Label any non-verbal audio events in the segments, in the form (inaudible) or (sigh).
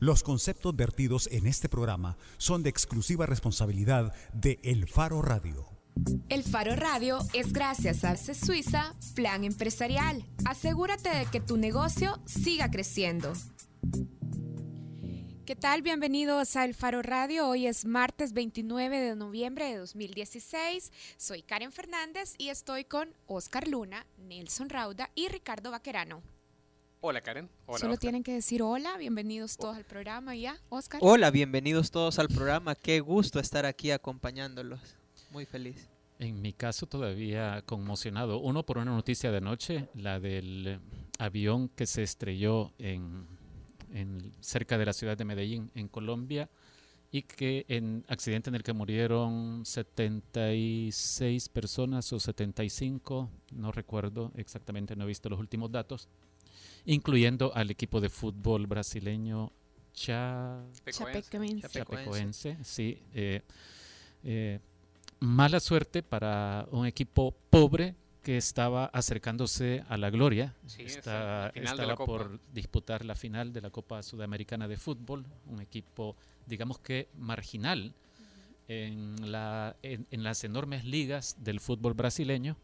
Los conceptos vertidos en este programa son de exclusiva responsabilidad de El Faro Radio. El Faro Radio es gracias a Arce Suiza Plan Empresarial. Asegúrate de que tu negocio siga creciendo. ¿Qué tal? Bienvenidos a El Faro Radio. Hoy es martes 29 de noviembre de 2016. Soy Karen Fernández y estoy con Oscar Luna, Nelson Rauda y Ricardo Vaquerano. Hola Karen. Hola, Solo Oscar. tienen que decir hola, bienvenidos todos al programa ya, Oscar. Hola, bienvenidos todos al programa. Qué gusto estar aquí acompañándolos. Muy feliz. En mi caso todavía conmocionado. Uno por una noticia de anoche, la del avión que se estrelló en, en cerca de la ciudad de Medellín, en Colombia, y que en accidente en el que murieron 76 personas o 75, no recuerdo exactamente, no he visto los últimos datos, incluyendo al equipo de fútbol brasileño Cha Chapecoense. Chapecoense. Sí. eh, eh, mala suerte para un equipo pobre que estaba acercándose a la gloria. Sí, Está- esa- la final de la estaba Copa. por disputar la final de la Copa Sudamericana de Fútbol, un equipo, digamos que marginal en, la, en, en las enormes ligas del fútbol brasileño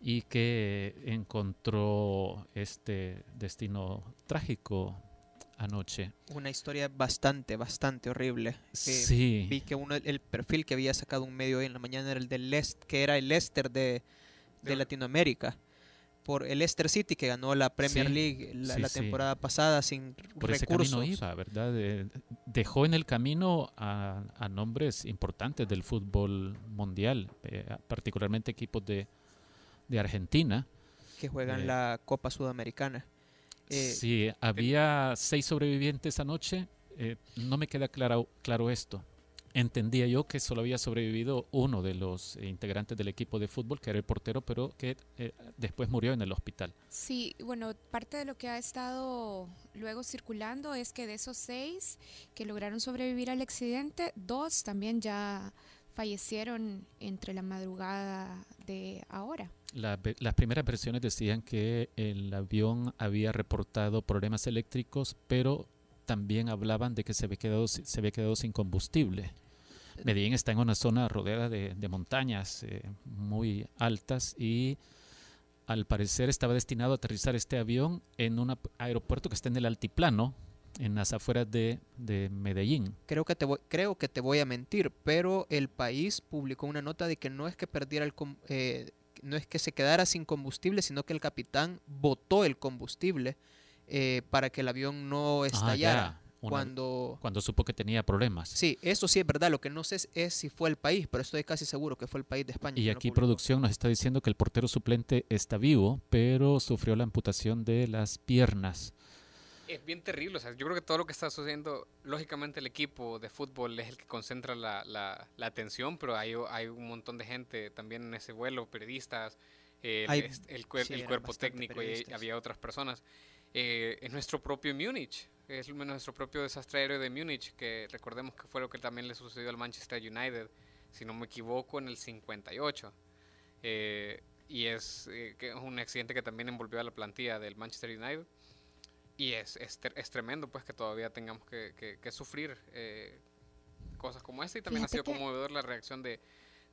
y que encontró este destino trágico anoche. Una historia bastante, bastante horrible. Eh, Sí. Vi que uno, el perfil que había sacado un medio hoy en la mañana era el del Leicester, que era el Leicester de, de De- Latinoamérica. Por el Leicester City que ganó la Premier Sí, League la, sí, la sí. temporada pasada sin por ese recursos. camino iba, ¿verdad? Eh, dejó en el camino a, a nombres importantes del fútbol mundial, eh, particularmente equipos de, de Argentina. que juegan Eh, la Copa Sudamericana. Eh, sí, había seis sobrevivientes anoche. eh, no me queda claro, claro esto. Entendía yo que solo había sobrevivido uno de los integrantes del equipo de fútbol, que era el portero, pero que eh, después murió en el hospital. Sí, bueno, parte de lo que ha estado luego circulando es que de esos seis que lograron sobrevivir al accidente, dos también ya fallecieron entre la madrugada de ahora. La las primeras versiones decían que el avión había reportado problemas eléctricos, pero también hablaban de que se había quedado, se había quedado sin combustible. Medellín está en una zona rodeada de, montañas eh, muy altas y al parecer estaba destinado a aterrizar este avión en un aeropuerto que está en el altiplano, en las afueras de, de Medellín. creo que te voy, creo que te voy a mentir, pero el país publicó una nota de que no es que perdiera el eh, no es que se quedara sin combustible, sino que el capitán botó el combustible eh, para que el avión no estallara. Ah, una- cuando cuando supo que tenía problemas. sí, eso sí es verdad. Lo que no sé es, es si fue el país, pero estoy casi seguro que fue el país de España. Y aquí producción nos está diciendo que el portero suplente está vivo, pero sufrió la amputación de las piernas. Es bien terrible. O sea, yo creo que todo lo que está sucediendo, lógicamente el equipo de fútbol es el que concentra la, la- la atención, pero hay, hay un montón de gente también en ese vuelo, periodistas, el, Hay- el, cuer- sí, el cuerpo técnico y había otras personas. Eh, es nuestro propio Múnich, es nuestro propio desastre aéreo de Múnich, que recordemos que fue lo que también le sucedió al Manchester United, si no me equivoco, en el 58. Eh, y es, eh, un accidente que también envolvió a la plantilla del Manchester United. Y es, es, es tremendo pues que todavía tengamos que, que- que sufrir eh, cosas como esta y también Fíjate ha sido que- conmovedor la reacción de,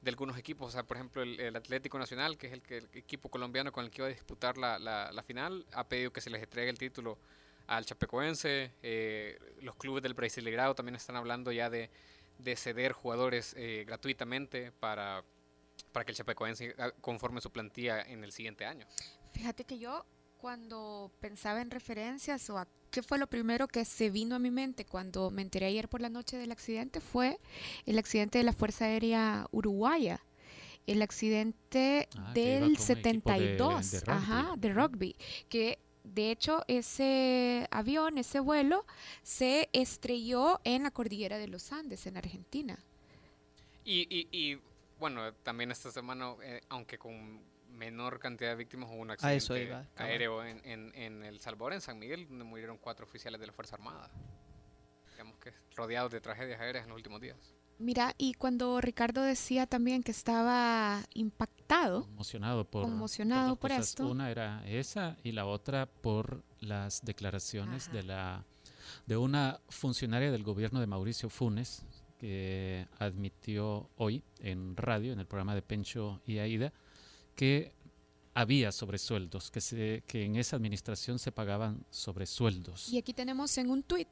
de algunos equipos. O sea, por ejemplo, el, el Atlético Nacional, que es el, el equipo colombiano con el que iba a disputar la, la- la final, ha pedido que se les entregue el título al Chapecoense. Eh, los clubes del Brasileirao también están hablando ya de, de ceder jugadores eh, gratuitamente para, para que el Chapecoense ah, conforme su plantilla en el siguiente año. Fíjate que yo cuando pensaba en referencias o a qué fue lo primero que se vino a mi mente cuando me enteré ayer por la noche del accidente fue el accidente de la Fuerza Aérea Uruguaya. El accidente Ah, del con un equipo de- 72, de rugby. ajá, de rugby, que de hecho ese avión, ese vuelo se estrelló en la cordillera de los Andes en Argentina. Y, y, y, bueno, también esta semana, eh, aunque con menor cantidad de víctimas, hubo un accidente eso iba, cabal. aéreo en, en, en El Salvador, en San Miguel, donde murieron cuatro oficiales de la Fuerza Armada. Digamos que rodeados de tragedias aéreas en los últimos días. Mira, y cuando Ricardo decía también que estaba impactado, Conmocionado por, Conmocionado dos por cosas. esto. Una era esa y la otra por las declaraciones Ajá. de la de una funcionaria del gobierno de Mauricio Funes, que admitió hoy en radio, en el programa de Pencho y Aida, que había sobresueldos, que, se, que en esa administración se pagaban sobresueldos. Y aquí tenemos en un tuit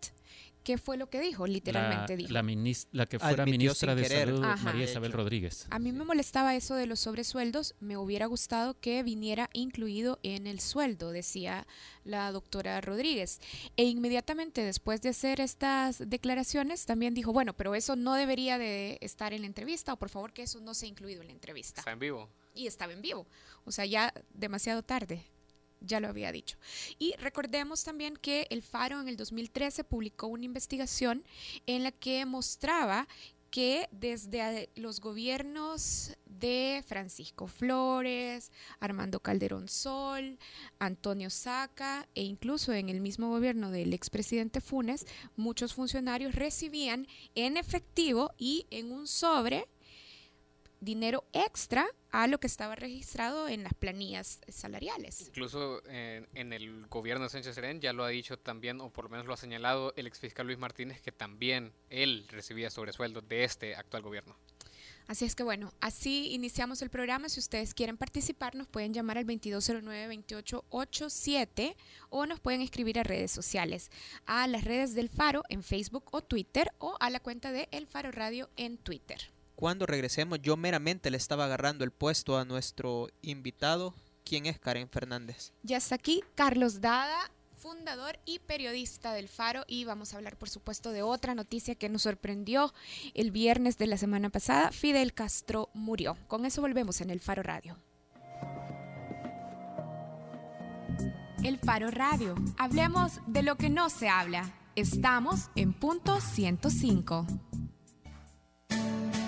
qué fue lo que dijo, literalmente la, dijo. La, la que fuera Admitió ministra de querer. Salud, Ajá. María Isabel. Rodríguez. A mí me molestaba eso de los sobresueldos, me hubiera gustado que viniera incluido en el sueldo, decía la doctora Rodríguez. E inmediatamente después de hacer estas declaraciones, también dijo, bueno, pero eso no debería de estar en la entrevista, o por favor que eso no sea incluido en la entrevista. Está en vivo. y estaba en vivo. O sea, ya demasiado tarde, ya lo había dicho. Y recordemos también que El Faro en el 2013 publicó una investigación en la que mostraba que desde los gobiernos de Francisco Flores, Armando Calderón Sol, Antonio Saca e incluso en el mismo gobierno del expresidente Funes, muchos funcionarios recibían en efectivo y en un sobre dinero extra a lo que estaba registrado en las planillas salariales. Incluso en, en el gobierno de Sánchez Serén ya lo ha dicho también, o por lo menos lo ha señalado el exfiscal Luis Martínez, que también él recibía sobresueldos de este actual gobierno. Así es que bueno, así iniciamos el programa. Si ustedes quieren participar, nos pueden llamar al 2209-2887 o nos pueden escribir a redes sociales, a las redes del Faro en Facebook o Twitter o a la cuenta de El Faro Radio en Twitter. Cuando regresemos, yo meramente le estaba agarrando el puesto a nuestro invitado, quien es Karen Fernández. Ya está aquí Carlos Dada, fundador y periodista del Faro y vamos a hablar por supuesto de otra noticia que nos sorprendió el viernes de la semana pasada. Fidel Castro murió. Con eso volvemos en el Faro Radio. El Faro Radio. Hablemos de lo que no se habla. Estamos en punto 105.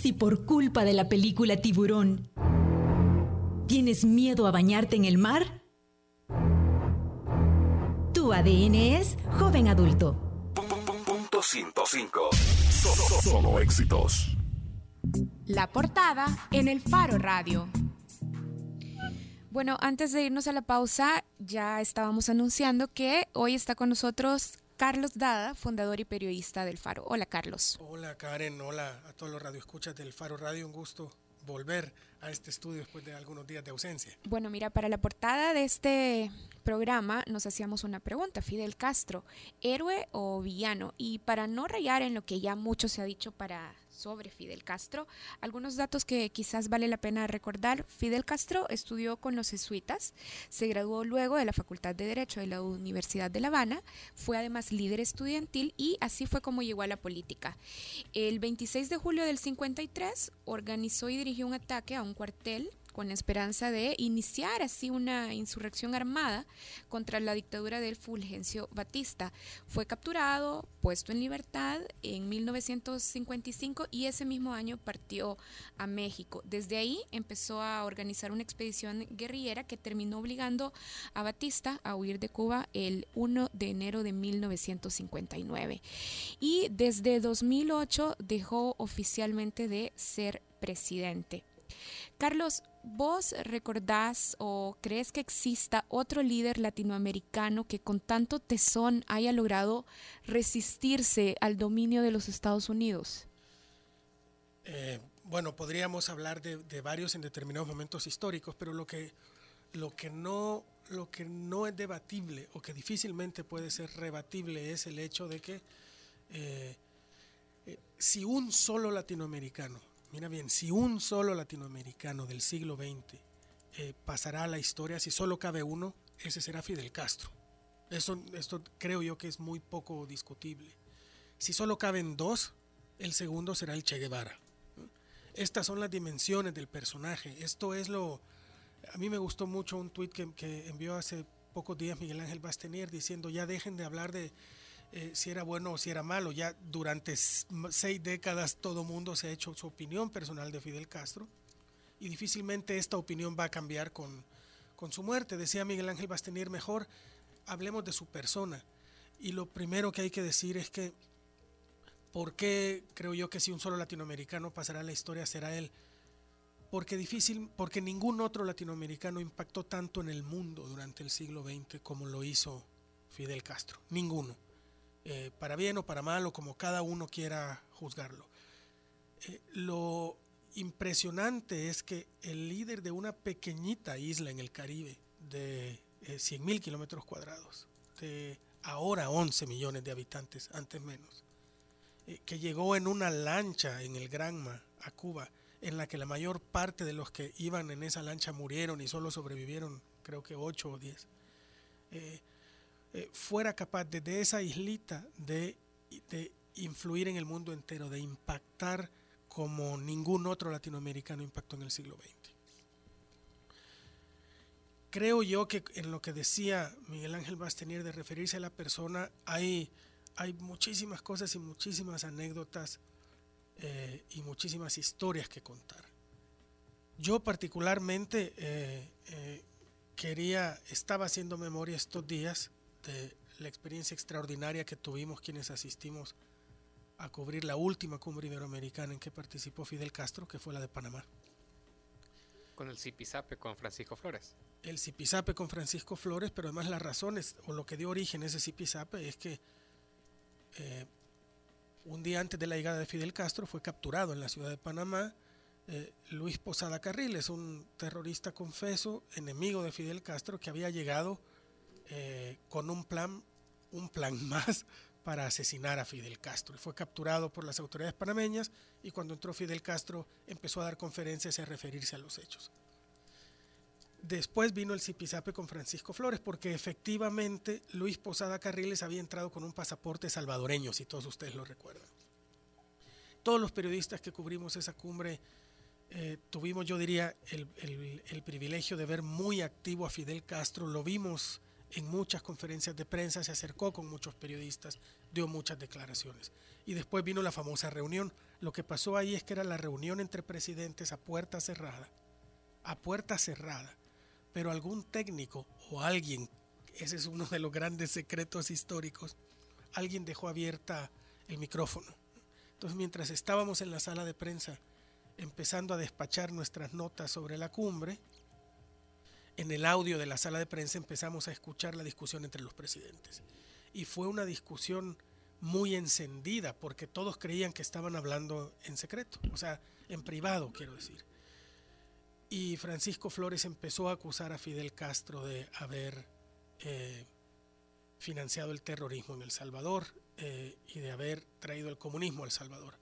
Si por culpa de la película Tiburón tienes miedo a bañarte en el mar, tu ADN es joven adulto. Punto 105. Solo, solo éxitos. La portada en el Faro Radio. Bueno, antes de irnos a la pausa, ya estábamos anunciando que hoy está con nosotros Carlos Dada, fundador y periodista del Faro. Hola, Carlos. Hola Karen, hola a todos los radioescuchas del Faro Radio, un gusto volver a este estudio después de algunos días de ausencia. Bueno, mira, para la portada de este programa nos hacíamos una pregunta, Fidel Castro, héroe o villano? Y para no rayar en lo que ya mucho se ha dicho para sobre Fidel Castro, algunos datos que quizás vale la pena recordar. Fidel Castro estudió con los jesuitas, se graduó luego de la Facultad de Derecho de la Universidad de La Habana, fue además líder estudiantil y así fue como llegó a la política. El 26 de julio del 53 organizó y dirigió un ataque a un cuartel con la esperanza de iniciar así una insurrección armada contra la dictadura del Fulgencio Batista. Fue capturado, puesto en libertad en 1955 y ese mismo año partió a México. Desde ahí empezó a organizar una expedición guerrillera que terminó obligando a Batista a huir de Cuba el 1 de enero de 1959. Y desde 2008 dejó oficialmente de ser presidente. Carlos, ¿vos recordás o crees que exista otro líder latinoamericano que con tanto tesón haya logrado resistirse al dominio de los Estados Unidos? Eh, bueno, podríamos hablar de, varios en determinados momentos históricos, pero lo que, lo, que no, lo que no es debatible o que difícilmente puede ser rebatible es el hecho de que eh, eh, si un solo latinoamericano Mira bien, si un solo latinoamericano del siglo XX eh, pasará a la historia, si solo cabe uno, ese será Fidel Castro. Eso, esto creo yo que es muy poco discutible. Si solo caben dos, el segundo será el Che Guevara. Estas son las dimensiones del personaje. Esto es lo... A mí me gustó mucho un tuit que, que envió hace pocos días Miguel Ángel Bastenier diciendo ya dejen de hablar de eh, si era bueno o si era malo. Ya durante seis décadas todo mundo se ha hecho su opinión personal de Fidel Castro y difícilmente esta opinión va a cambiar con, con su muerte. Decía Miguel Ángel Bastenier, mejor hablemos de su persona. Y lo primero que hay que decir es que, ¿por qué creo yo que si un solo latinoamericano pasará la historia será él? Porque, difícil, porque ningún otro latinoamericano impactó tanto en el mundo durante el siglo XX como lo hizo Fidel Castro. Ninguno. Eh, para bien o para mal o como cada uno quiera juzgarlo. Eh, lo impresionante es que el líder de una pequeñita isla en el Caribe de eh, 100 mil kilómetros cuadrados, de ahora 11 millones de habitantes, antes menos, eh, que llegó en una lancha en el Granma a Cuba, en la que la mayor parte de los que iban en esa lancha murieron y solo sobrevivieron creo que 8 o 10. Eh, fuera capaz desde esa islita de, de influir en el mundo entero, de impactar como ningún otro latinoamericano impactó en el siglo XX. Creo yo que en lo que decía Miguel Ángel Bastenier de referirse a la persona, hay, hay muchísimas cosas y muchísimas anécdotas eh, y muchísimas historias que contar. Yo particularmente eh, quería, estaba haciendo memoria estos días de la experiencia extraordinaria que tuvimos quienes asistimos a cubrir la última cumbre iberoamericana en que participó Fidel Castro, que fue la de Panamá. Con el Zipizape con Francisco Flores. El Zipizape con Francisco Flores, pero además las razones o lo que dio origen a ese Zipizape es que eh, un día antes de la llegada de Fidel Castro fue capturado en la ciudad de Panamá eh, Luis Posada Carriles, un terrorista confeso, enemigo de Fidel Castro, que había llegado eh, con un plan, un plan (laughs) más para asesinar a Fidel Castro. Fue capturado por las autoridades panameñas y cuando entró Fidel Castro empezó a dar conferencias y a referirse a los hechos. Después vino el Zipizape con Francisco Flores, porque efectivamente Luis Posada Carriles había entrado con un pasaporte salvadoreño, si todos ustedes lo recuerdan. Todos los periodistas que cubrimos esa cumbre eh, tuvimos, yo diría, el, el privilegio de ver muy activo a Fidel Castro, lo vimos en muchas conferencias de prensa, se acercó con muchos periodistas, dio muchas declaraciones. Y después vino la famosa reunión. Lo que pasó ahí es que era la reunión entre presidentes a puerta cerrada, a puerta cerrada. Pero algún técnico o alguien, ese es uno de los grandes secretos históricos, alguien dejó abierta el micrófono. Entonces mientras estábamos en la sala de prensa empezando a despachar nuestras notas sobre la cumbre, en el audio de la sala de prensa empezamos a escuchar la discusión entre los presidentes. Y fue una discusión muy encendida porque todos creían que estaban hablando en secreto, o sea, en privado, quiero decir. Y Francisco Flores empezó a acusar a Fidel Castro de haber eh, financiado el terrorismo en El Salvador eh, y de haber traído el comunismo a El Salvador.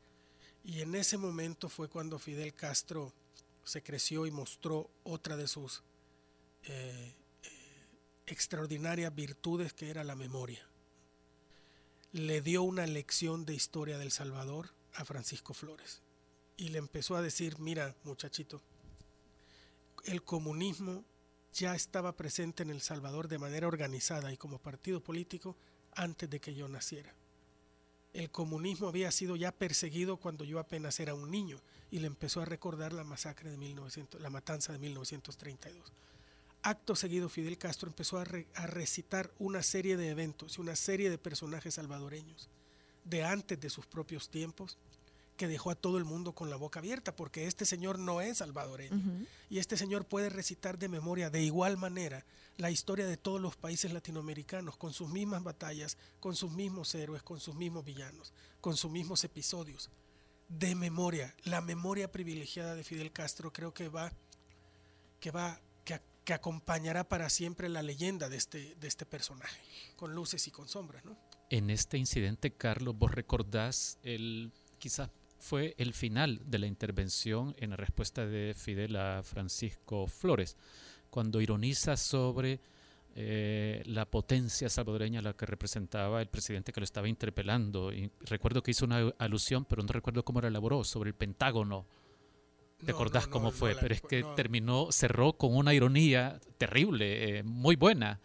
Y en ese momento fue cuando Fidel Castro se creció y mostró otra de sus eh, extraordinarias virtudes que era la memoria. Le dio una lección de historia del Salvador a Francisco Flores y le empezó a decir, mira muchachito, el comunismo ya estaba presente en El Salvador de manera organizada y como partido político antes de que yo naciera. El comunismo había sido ya perseguido cuando yo apenas era un niño y le empezó a recordar la masacre de 1900, la matanza de 1932. Acto seguido, Fidel Castro empezó a, recitar una serie de eventos y una serie de personajes salvadoreños de antes de sus propios tiempos que dejó a todo el mundo con la boca abierta, porque este señor no es salvadoreño. Y este señor puede recitar de memoria de igual manera la historia de todos los países latinoamericanos, con sus mismas batallas, con sus mismos héroes, con sus mismos villanos, con sus mismos episodios. De memoria, la memoria privilegiada de Fidel Castro creo que va, que va que acompañará para siempre la leyenda de este, de este personaje, con luces y con sombras. ¿no? En este incidente, Carlos, vos recordás, el, quizás fue el final de la intervención en la respuesta de Fidel a Francisco Flores, cuando ironiza sobre eh, la potencia salvadoreña la que representaba el presidente que lo estaba interpelando. Y recuerdo que hizo una alusión, pero no recuerdo cómo la elaboró, sobre el Pentágono ¿Te acordás cómo fue? Pero es que terminó, cerró con una ironía terrible, eh, muy buena.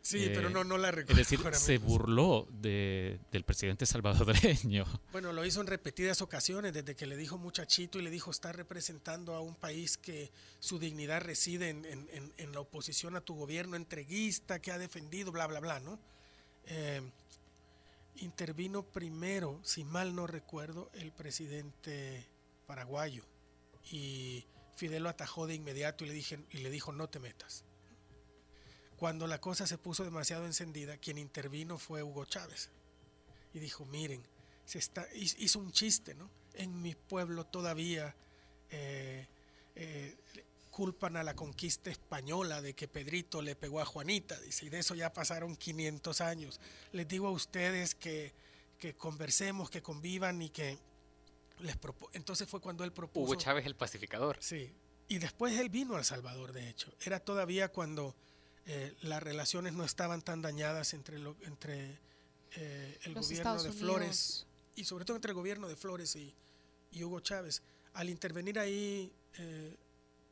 Sí, pero Eh, no, no la Es recuerdo. decir, (laughs) ahora se burló de, del presidente salvadoreño. (laughs) Bueno, lo hizo en repetidas ocasiones, desde que le dijo muchachito y le dijo está representando a un país que su dignidad reside en, en- en- en la oposición a tu gobierno entreguista que ha defendido, bla, bla, bla, ¿no? Eh, intervino primero, si mal no recuerdo, el presidente paraguayo y Fidel lo atajó de inmediato y le, dije, y le dijo no te metas. Cuando la cosa se puso demasiado encendida, quien intervino fue Hugo Chávez y dijo, miren, se está, hiz- hizo un chiste, ¿no? En mi pueblo todavía eh, eh, culpan a la conquista española de que Pedrito le pegó a Juanita, dice, y de eso ya pasaron 500 años. Les digo a ustedes que, que conversemos, que convivan y que les propo Entonces fue cuando él propuso... Hugo Chávez el pacificador. Sí, y después él vino a El Salvador, de hecho. Era todavía cuando eh, las relaciones no estaban tan dañadas entre, lo- entre eh, el Los gobierno Estados de Unidos. Flores y sobre todo entre el gobierno de Flores y, y Hugo Chávez. Al intervenir ahí, eh,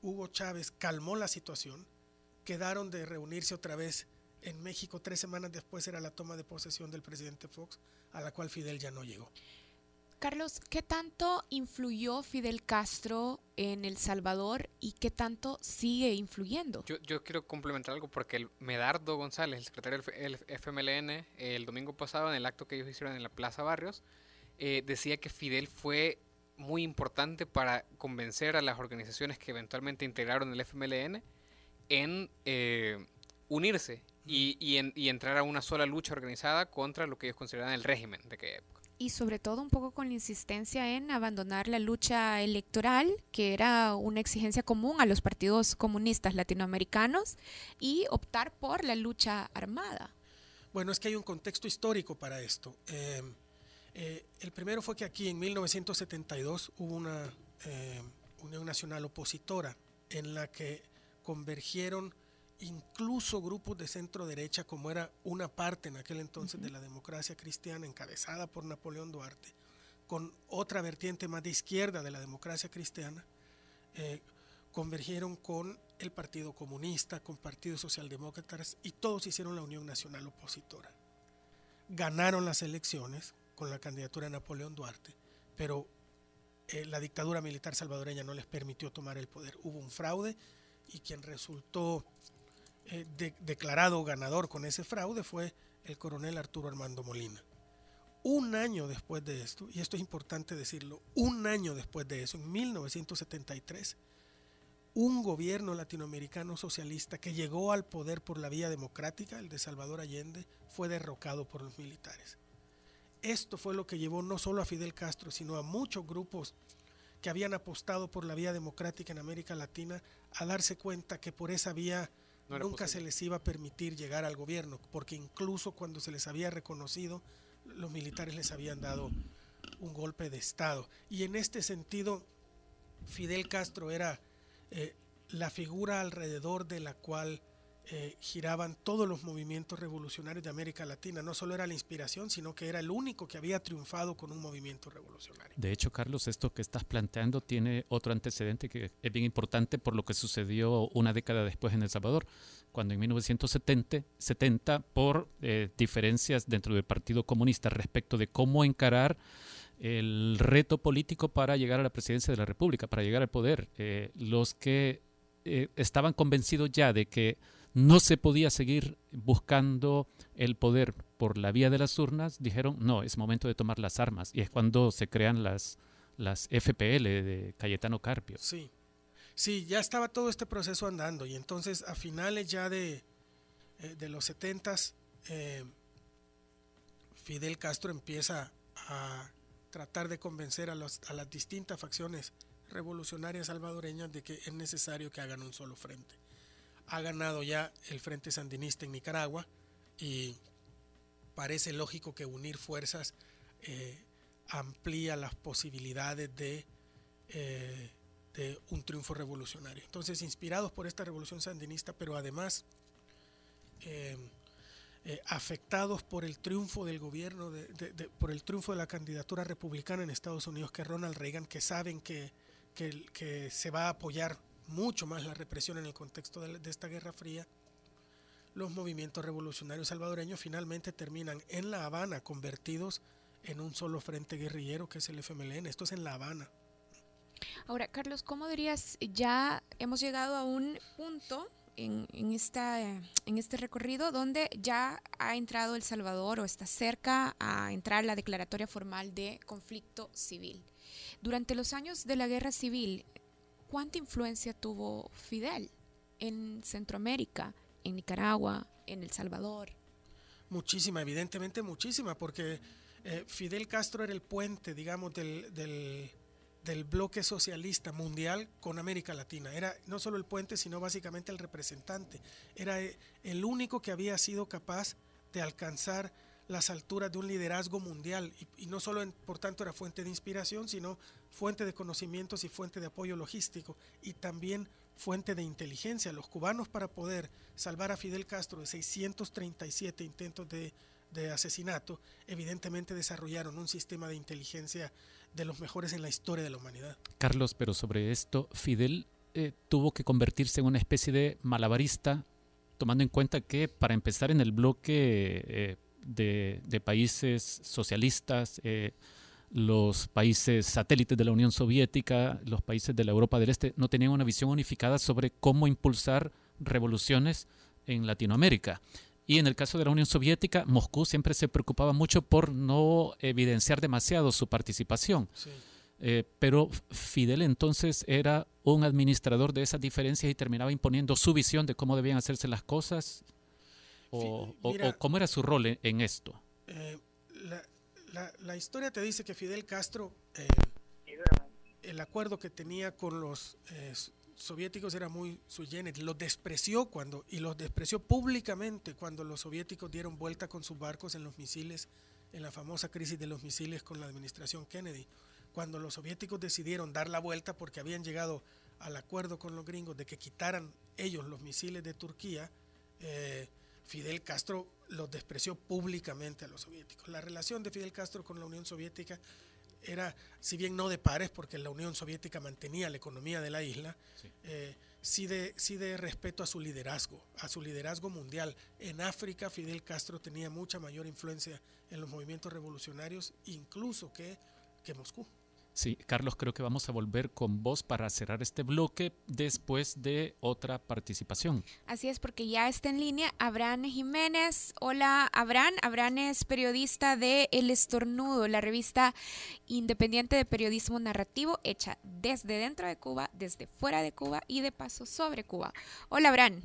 Hugo Chávez calmó la situación, quedaron de reunirse otra vez en México. Tres semanas después era la toma de posesión del presidente Fox, a la cual Fidel ya no llegó. Carlos, ¿qué tanto influyó Fidel Castro en El Salvador y qué tanto sigue influyendo? Yo, quiero complementar algo porque el Medardo González, el secretario del FMLN, el domingo pasado en el acto que ellos hicieron en la Plaza Barrios, eh, decía que Fidel fue muy importante para convencer a las organizaciones que eventualmente integraron el FMLN en eh, unirse y, y en- y entrar a una sola lucha organizada contra lo que ellos consideraban el régimen de época. Y sobre todo un poco con la insistencia en abandonar la lucha electoral, que era una exigencia común a los partidos comunistas latinoamericanos, y optar por la lucha armada. Bueno, es que hay un contexto histórico para esto. Eh, eh, el primero fue que aquí en 1972 hubo una eh, Unión Nacional opositora en la que convergieron incluso grupos de centro derecha, como era una parte en aquel entonces de la democracia cristiana encabezada por Napoleón Duarte, con otra vertiente más de izquierda de la democracia cristiana, eh, convergieron con el Partido Comunista, con partidos socialdemócratas y todos hicieron la Unión Nacional Opositora. Ganaron las elecciones con la candidatura de Napoleón Duarte, pero eh, la dictadura militar salvadoreña no les permitió tomar el poder. Hubo un fraude y quien resultó eh, de- declarado ganador con ese fraude fue el coronel Arturo Armando Molina. Un año después de esto, y esto es importante decirlo, un año después de eso, en 1973, un gobierno latinoamericano socialista que llegó al poder por la vía democrática, el de Salvador Allende, fue derrocado por los militares. Esto fue lo que llevó no solo a Fidel Castro, sino a muchos grupos que habían apostado por la vía democrática en América Latina a darse cuenta que por esa vía No nunca posible. se les iba a permitir llegar al gobierno, porque incluso cuando se les había reconocido, los militares les habían dado un golpe de Estado. Y en este sentido, Fidel Castro era eh, la figura alrededor de la cual eh, giraban todos los movimientos revolucionarios de América Latina. No solo era la inspiración, sino que era el único que había triunfado con un movimiento revolucionario. De hecho, Carlos, esto que estás planteando tiene otro antecedente que es bien importante por lo que sucedió una década después en El Salvador, cuando en 1970, 70, por eh, diferencias dentro del Partido Comunista respecto de cómo encarar el reto político para llegar a la presidencia de la República, para llegar al poder, eh, los que eh, estaban convencidos ya de que no se podía seguir buscando el poder por la vía de las urnas, dijeron, no, es momento de tomar las armas. Y es cuando se crean las, las FPL de Cayetano Carpio. Sí, sí, ya estaba todo este proceso andando y entonces a finales ya de, eh, de los setentas, eh, Fidel Castro empieza a tratar de convencer a, a las distintas facciones revolucionarias salvadoreñas de que es necesario que hagan un solo frente. Ha ganado ya el Frente Sandinista en Nicaragua y parece lógico que unir fuerzas eh, amplía las posibilidades de, eh, de un triunfo revolucionario. Entonces, inspirados por esta revolución sandinista, pero además eh, afectados por el triunfo del gobierno, por el triunfo de la candidatura republicana en Estados Unidos, que Ronald Reagan, que saben que, que, que se va a apoyar mucho más la represión en el contexto de, esta Guerra Fría, los movimientos revolucionarios salvadoreños finalmente terminan en La Habana convertidos en un solo frente guerrillero que es el FMLN. Esto es en La Habana. Ahora, Carlos, ¿cómo dirías, ya hemos llegado a un punto en, en, esta, en este recorrido donde ya ha entrado El Salvador o está cerca a entrar la declaratoria formal de conflicto civil? Durante los años de la guerra civil, ¿cuánta influencia tuvo Fidel en Centroamérica, en Nicaragua, en El Salvador? Muchísima, evidentemente muchísima, porque eh, Fidel Castro era el puente, digamos, del, del, del, bloque socialista mundial con América Latina. Era no solo el puente, sino básicamente el representante. Era eh, el único que había sido capaz de alcanzar las alturas de un liderazgo mundial y, y no solo en, por tanto era fuente de inspiración, sino fuente de conocimientos y fuente de apoyo logístico y también fuente de inteligencia. Los cubanos para poder salvar a Fidel Castro de 637 intentos de, asesinato, evidentemente desarrollaron un sistema de inteligencia de los mejores en la historia de la humanidad. Carlos, pero sobre esto, Fidel eh, tuvo que convertirse en una especie de malabarista, tomando en cuenta que para empezar en el bloque eh, de, de, países socialistas, eh, los países satélites de la Unión Soviética, los países de la Europa del Este, no tenían una visión unificada sobre cómo impulsar revoluciones en Latinoamérica. Y en el caso de la Unión Soviética, Moscú siempre se preocupaba mucho por no evidenciar demasiado su participación. Sí. Eh, pero Fidel entonces era un administrador de esas diferencias y terminaba imponiendo su visión de cómo debían hacerse las cosas. ¿O, Mira, o, cómo era su rol en, en esto? Eh, la, la, la, historia te dice que Fidel Castro, eh, el acuerdo que tenía con los eh, soviéticos era muy generis, los despreció cuando, y los despreció públicamente cuando los soviéticos dieron vuelta con sus barcos en los misiles, en la famosa crisis de los misiles con la administración Kennedy. Cuando los soviéticos decidieron dar la vuelta porque habían llegado al acuerdo con los gringos de que quitaran ellos los misiles de Turquía, eh, Fidel Castro los despreció públicamente a los soviéticos. La relación de Fidel Castro con la Unión Soviética era, si bien no de pares, porque la Unión Soviética mantenía la economía de la isla, sí. Eh, sí, de, sí de respeto a su liderazgo, a su liderazgo mundial. En África, Fidel Castro tenía mucha mayor influencia en los movimientos revolucionarios, incluso que, que Moscú. Sí, Carlos, creo que vamos a volver con vos para cerrar este bloque después de otra participación. Así es, porque ya está en línea Abraham Jiménez. Hola, Abraham. Abraham es periodista de El Estornudo, la revista independiente de periodismo narrativo hecha desde dentro de Cuba, desde fuera de Cuba y de paso sobre Cuba. Hola, Abraham.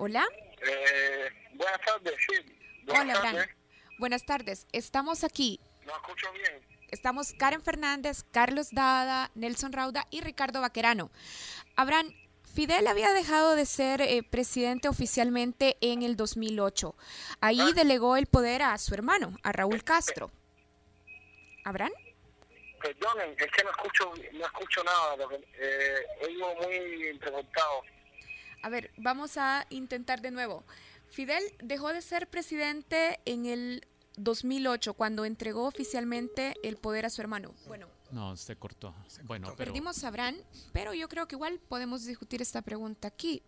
Hola. Eh, buenas tardes, sí. Buenas Hola, Abraham. Buenas tardes. Estamos aquí no escucho bien. Estamos Karen Fernández, Carlos Dada, Nelson Rauda y Ricardo Vaquerano. Abraham, Fidel había dejado de ser eh, presidente oficialmente en el 2008. Ahí ¿Ah? delegó el poder a su hermano, a Raúl Castro. ¿Abraham? Perdonen, es que no escucho, no escucho nada, eh, oigo muy entrecortado. A ver, vamos a intentar de nuevo. Fidel dejó de ser presidente en el 2008, cuando entregó oficialmente el poder a su hermano. Bueno. No, se cortó. Bueno, pero... Perdimos a Abraham, pero yo creo que igual podemos discutir esta pregunta aquí.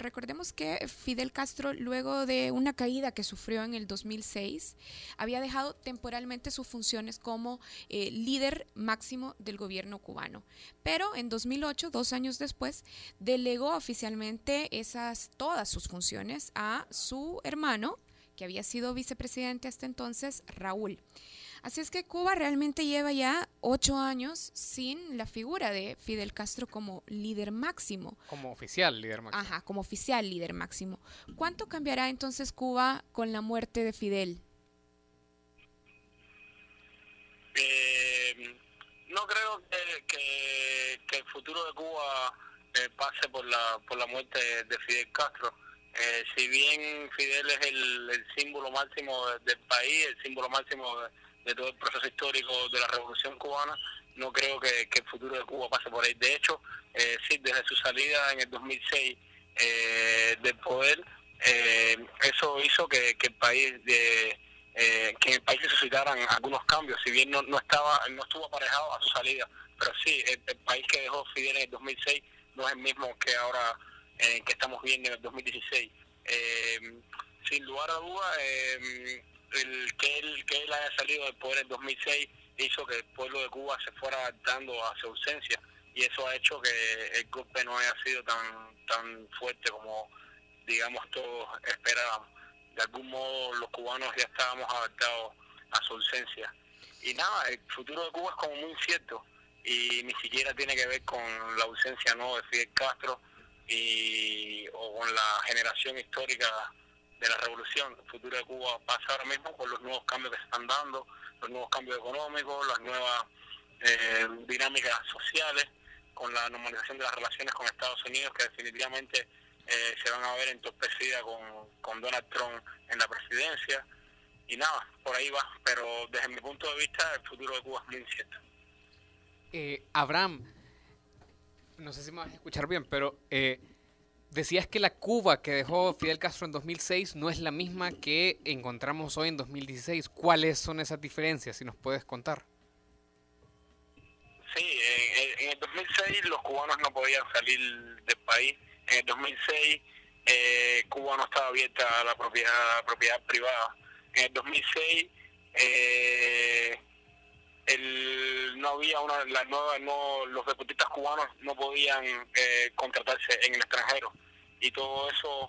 Recordemos que Fidel Castro, luego de una caída que sufrió en el 2006, había dejado temporalmente sus funciones como eh, líder máximo del gobierno cubano. Pero en 2008, dos años después, delegó oficialmente esas, todas sus funciones a su hermano, que había sido vicepresidente hasta entonces, Raúl. Así es que Cuba realmente lleva ya ocho años sin la figura de Fidel Castro como líder máximo. Como oficial líder máximo. Ajá, como oficial líder máximo. ¿Cuánto cambiará entonces Cuba con la muerte de Fidel? Eh, no creo que, que, que, el futuro de Cuba eh, pase por la, por la muerte de Fidel Castro eh, si bien Fidel es el, símbolo máximo del país, el símbolo máximo de, todo el proceso histórico de la Revolución Cubana, no creo que, el futuro de Cuba pase por ahí. De hecho, eh, sí, desde su salida en el 2006 eh, del poder, eh, eso hizo que, el país de eh, que el país suscitaran algunos cambios, si bien no, no estaba no estuvo aparejado a su salida, pero sí, el país que dejó Fidel en el 2006 no es el mismo que ahora eh, que estamos viendo en el 2016. Eh, sin lugar a duda, eh, el que él, que él haya salido del poder en 2006 hizo que el pueblo de Cuba se fuera adaptando a su ausencia y eso ha hecho que el golpe no haya sido tan tan fuerte como digamos todos esperábamos. De algún modo los cubanos ya estábamos adaptados a su ausencia. Y nada, el futuro de Cuba es como muy incierto y ni siquiera tiene que ver con la ausencia no de Fidel Castro y o con la generación histórica de la revolución. El futuro de Cuba pasa ahora mismo con los nuevos cambios que se están dando, los nuevos cambios económicos, las nuevas eh, dinámicas sociales, con la normalización de las relaciones con Estados Unidos, que definitivamente eh, se van a ver entorpecidas con, con Donald Trump en la presidencia. Y nada, por ahí va. Pero desde mi punto de vista, el futuro de Cuba es muy incierto. Eh, Abraham, no sé si me vas a escuchar bien, pero eh, decías que la Cuba que dejó Fidel Castro en 2006 no es la misma que encontramos hoy en 2016. ¿Cuáles son esas diferencias? Si nos puedes contar. Sí, en, en el 2006 los cubanos no podían salir del país. En el 2006 eh, Cuba no estaba abierta a la propiedad, propiedad privada. En el 2006 eh, el, no había una, la nueva, no, los deportistas cubanos no podían eh, contratarse en el extranjero. Y todo eso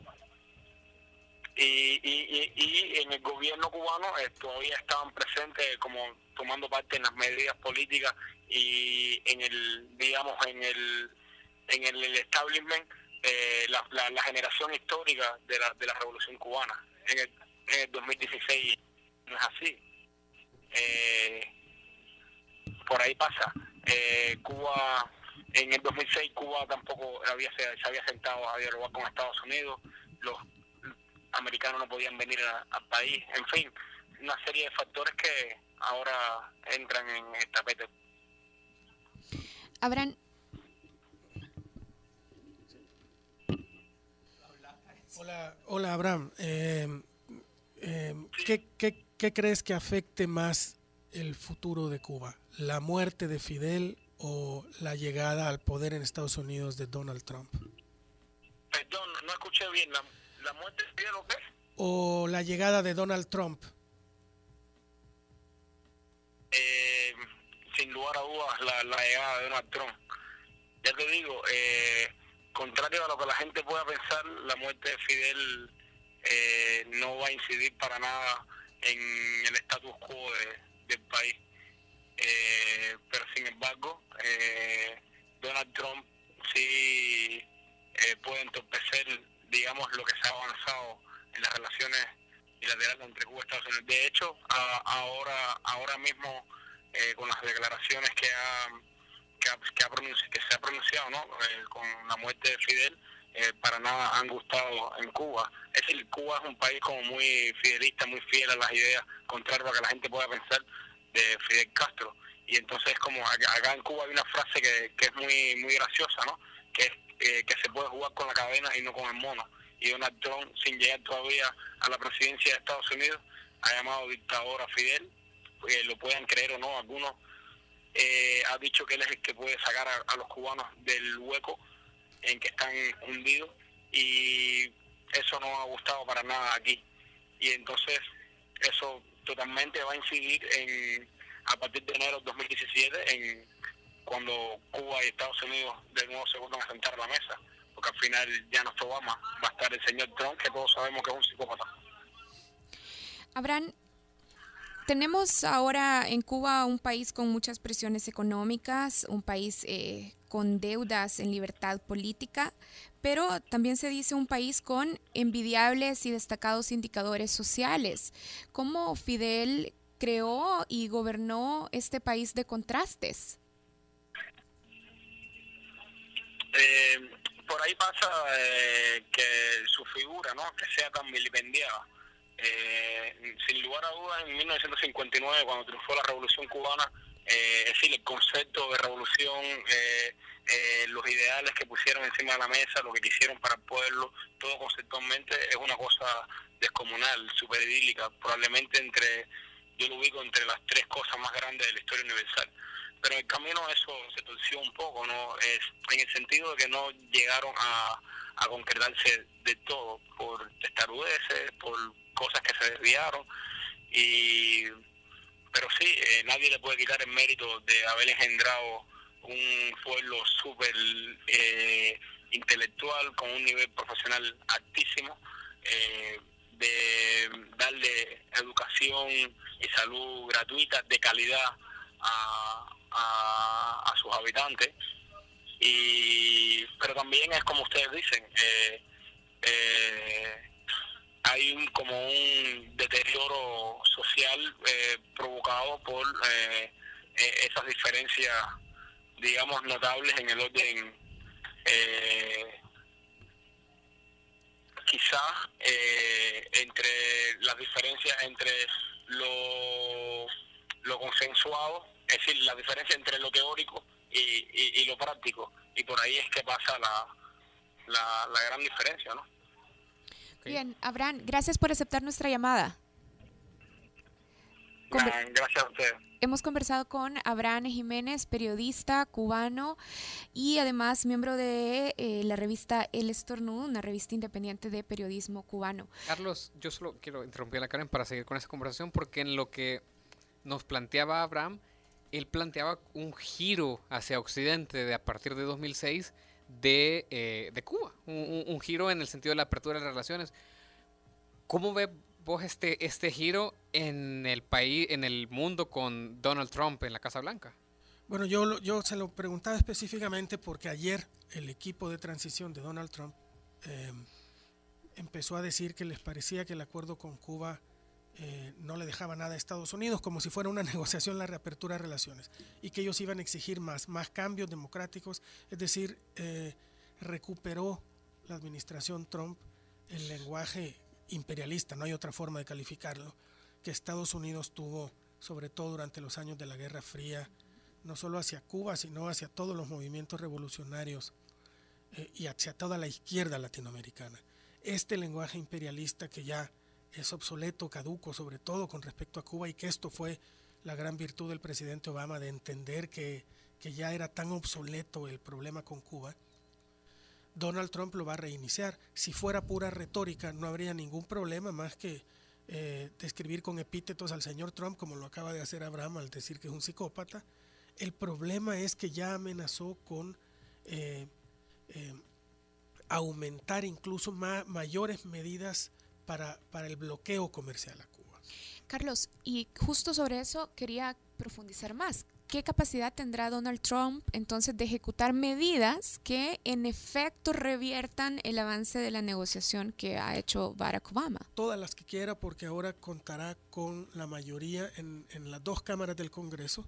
y, y, y, y en el gobierno cubano eh, todavía estaban presentes como tomando parte en las medidas políticas y en el digamos en el en el, establishment eh, la, la, la, generación histórica de la, de la revolución cubana. En el, en el 2016 no es así. Eh, por ahí pasa. Eh, Cuba en el 2006 Cuba tampoco había se, se había sentado a dialogar con Estados Unidos. Los americanos no podían venir a, al país. En fin una serie de factores que ahora entran en el tapete. Abraham. Hola, hola Abraham. Eh, eh, ¿qué, qué, qué crees que afecte más el futuro de Cuba? ¿La muerte de Fidel o la llegada al poder en Estados Unidos de Donald Trump? Perdón, no escuché bien. ¿La, la muerte de Fidel o qué? ¿O la llegada de Donald Trump? Eh, sin lugar a dudas, la, la, llegada de Donald Trump. Ya te digo, eh, contrario a lo que la gente pueda pensar, la muerte de Fidel eh, no va a incidir para nada en el status quo de, del país. Eh, pero sin embargo, eh, Donald Trump sí eh, puede entorpecer, digamos, lo que se ha avanzado en las relaciones bilaterales entre Cuba y Estados Unidos. De hecho, ahora, ahora mismo, eh, con las declaraciones que ha que, ha, que, ha que se ha pronunciado ¿no? Eh, con la muerte de Fidel, eh, para nada han gustado en Cuba. Es decir, Cuba es un país como muy fidelista, muy fiel a las ideas, contrario a que la gente pueda pensar de Fidel Castro. Y entonces como acá en Cuba hay una frase que, que es muy muy graciosa, ¿no? Que es eh, que se puede jugar con la cadena y no con el mono. Y Donald Trump, sin llegar todavía a la presidencia de Estados Unidos, ha llamado dictador a Fidel, eh, lo puedan creer o no algunos, eh, ha dicho que él es el que puede sacar a, a, los cubanos del hueco en que están hundidos y eso no ha gustado para nada aquí. Y entonces eso totalmente va a incidir en a partir de enero de 2017 en cuando Cuba y Estados Unidos de nuevo se vuelvan a sentar a la mesa, porque al final ya no está Obama, va a estar el señor Trump, que todos sabemos que es un psicópata. Abraham, tenemos ahora en Cuba un país con muchas presiones económicas, un país eh, con deudas en libertad política, pero también se dice un país con envidiables y destacados indicadores sociales. ¿Cómo Fidel creó y gobernó este país de contrastes? Eh, por ahí pasa eh, que su figura, ¿no? Que sea tan vilipendiada. Eh, sin lugar a dudas, en 1959, cuando triunfó la Revolución Cubana, eh, es decir, el concepto de revolución, eh, eh, los ideales que pusieron encima de la mesa, lo que quisieron para el pueblo, todo conceptualmente es una cosa descomunal, super idílica, probablemente entre, yo lo ubico entre las tres cosas más grandes de la historia universal. Pero en el camino eso se torció un poco, ¿no? Es, en el sentido de que no llegaron a a concretarse de todo, por testarudeces, por cosas que se desviaron. Y, pero sí, eh, nadie le puede quitar el mérito de haber engendrado un pueblo súper eh, intelectual, con un nivel profesional altísimo, eh, de darle educación y salud gratuita, de calidad a, a, sus habitantes. Y, pero también es como ustedes dicen, eh, eh, hay un, como un deterioro social eh, provocado por esas diferencias, digamos, notables en el orden quizás entre las diferencias entre lo, lo consensuado es decir, la diferencia entre lo teórico y, lo práctico. Y por ahí es que pasa la, la, gran diferencia, ¿no? Bien, Abraham, gracias por aceptar nuestra llamada. gracias a usted. Hemos conversado con Abraham Jiménez, periodista cubano y además miembro de eh, la revista El Estornudo, una revista independiente de periodismo cubano. Carlos, yo solo quiero interrumpir a la Karen para seguir con esa conversación porque en lo que nos planteaba Abraham, él planteaba un giro hacia Occidente de, a partir de 2006 de, eh, de Cuba, un, giro en el sentido de la apertura de las relaciones. ¿Cómo ve vos este, este giro en el país, en el mundo con Donald Trump en la Casa Blanca? Bueno, yo, yo se lo preguntaba específicamente porque ayer el equipo de transición de Donald Trump eh, empezó a decir que les parecía que el acuerdo con Cuba eh, no le dejaba nada a Estados Unidos, como si fuera una (laughs) negociación la reapertura de relaciones, y que ellos iban a exigir más, más cambios democráticos, es decir, eh, recuperó la administración Trump el lenguaje imperialista, no hay otra forma de calificarlo, que Estados Unidos tuvo, sobre todo durante los años de la Guerra Fría, no solo hacia Cuba, sino hacia todos los movimientos revolucionarios eh, y hacia toda la izquierda latinoamericana. Este lenguaje imperialista que ya es obsoleto, caduco, sobre todo con respecto a Cuba, y que esto fue la gran virtud del presidente Obama de entender que, ya era tan obsoleto el problema con Cuba, Donald Trump lo va a reiniciar. Si fuera pura retórica, no habría ningún problema más que eh, describir con epítetos al señor Trump, como lo acaba de hacer Abraham al decir que es un psicópata. El problema es que ya amenazó con eh, eh, aumentar incluso mayores medidas para, para el bloqueo comercial a Cuba. Carlos, y justo sobre eso quería profundizar más. ¿Qué capacidad tendrá Donald Trump entonces de ejecutar medidas que en efecto reviertan el avance de la negociación que ha hecho Barack Obama? Todas las que quiera porque ahora contará con la mayoría en, en las dos cámaras del Congreso.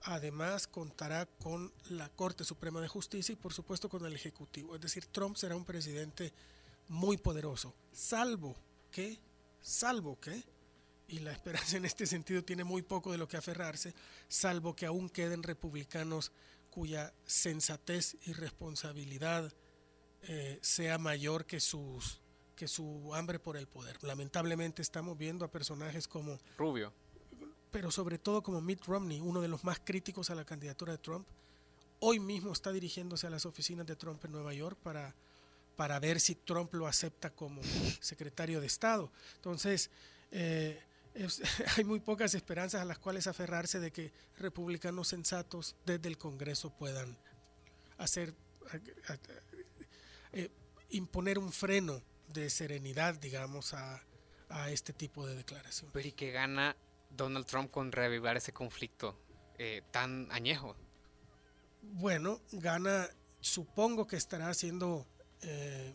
Además contará con la Corte Suprema de Justicia y por supuesto con el Ejecutivo. Es decir, Trump será un presidente muy poderoso, salvo que, salvo que, y la esperanza en este sentido tiene muy poco de lo que aferrarse, salvo que aún queden republicanos cuya sensatez y responsabilidad eh, sea mayor que sus que su hambre por el poder. Lamentablemente estamos viendo a personajes como Rubio, pero sobre todo como Mitt Romney, uno de los más críticos a la candidatura de Trump. Hoy mismo está dirigiéndose a las oficinas de Trump en Nueva York para para ver si Trump lo acepta como secretario de Estado. Entonces, eh, (laughs) hay muy pocas esperanzas a las cuales aferrarse de que republicanos sensatos desde el Congreso puedan hacer, eh, imponer un freno de serenidad, digamos, a, este tipo de declaración. Pero ¿y qué gana Donald Trump con reavivar ese conflicto eh, tan añejo? Bueno, gana, supongo que estará haciendo eh,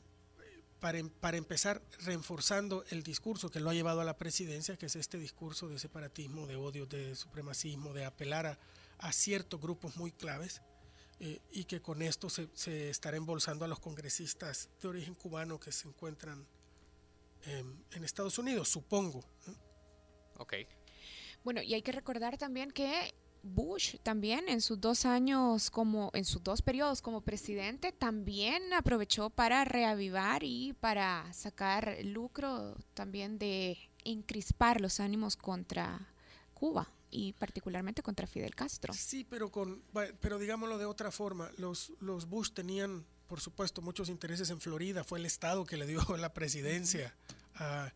para, em, para, empezar, reforzando el discurso que lo ha llevado a la presidencia, que es este discurso de separatismo, de odio, de supremacismo, de apelar a, a ciertos grupos muy claves, eh, y que con esto se, se, estará embolsando a los congresistas de origen cubano que se encuentran en Estados Unidos, supongo. Ok. Bueno, y hay que recordar también que Bush también en sus dos años como en sus dos periodos como presidente también aprovechó para reavivar y para sacar lucro también de encrispar los ánimos contra Cuba y particularmente contra Fidel Castro. Sí, pero con pero digámoslo de otra forma, los los Bush tenían por supuesto, muchos intereses en Florida. Fue el estado que le dio (laughs) la presidencia a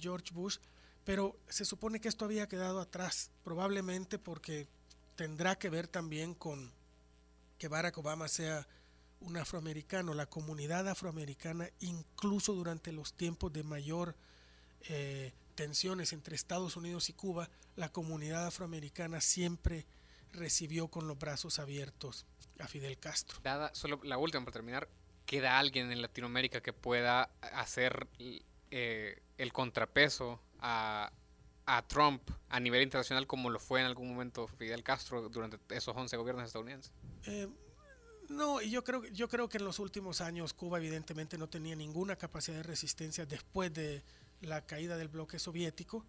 George Bush. Pero se supone que esto había quedado atrás, probablemente porque tendrá que ver también con que Barack Obama sea un afroamericano. La comunidad afroamericana, incluso durante los tiempos de mayor eh, tensiones entre Estados Unidos y Cuba, la comunidad afroamericana siempre recibió con los brazos abiertos a Fidel Castro. Dada, solo la última para terminar, ¿queda alguien en Latinoamérica que pueda hacer eh, el contrapeso a, a, Trump a nivel internacional como lo fue en algún momento Fidel Castro durante esos 11 gobiernos estadounidenses? Eh, no, y yo creo, yo creo que en los últimos años Cuba evidentemente no tenía ninguna capacidad de resistencia después de la caída del bloque soviético.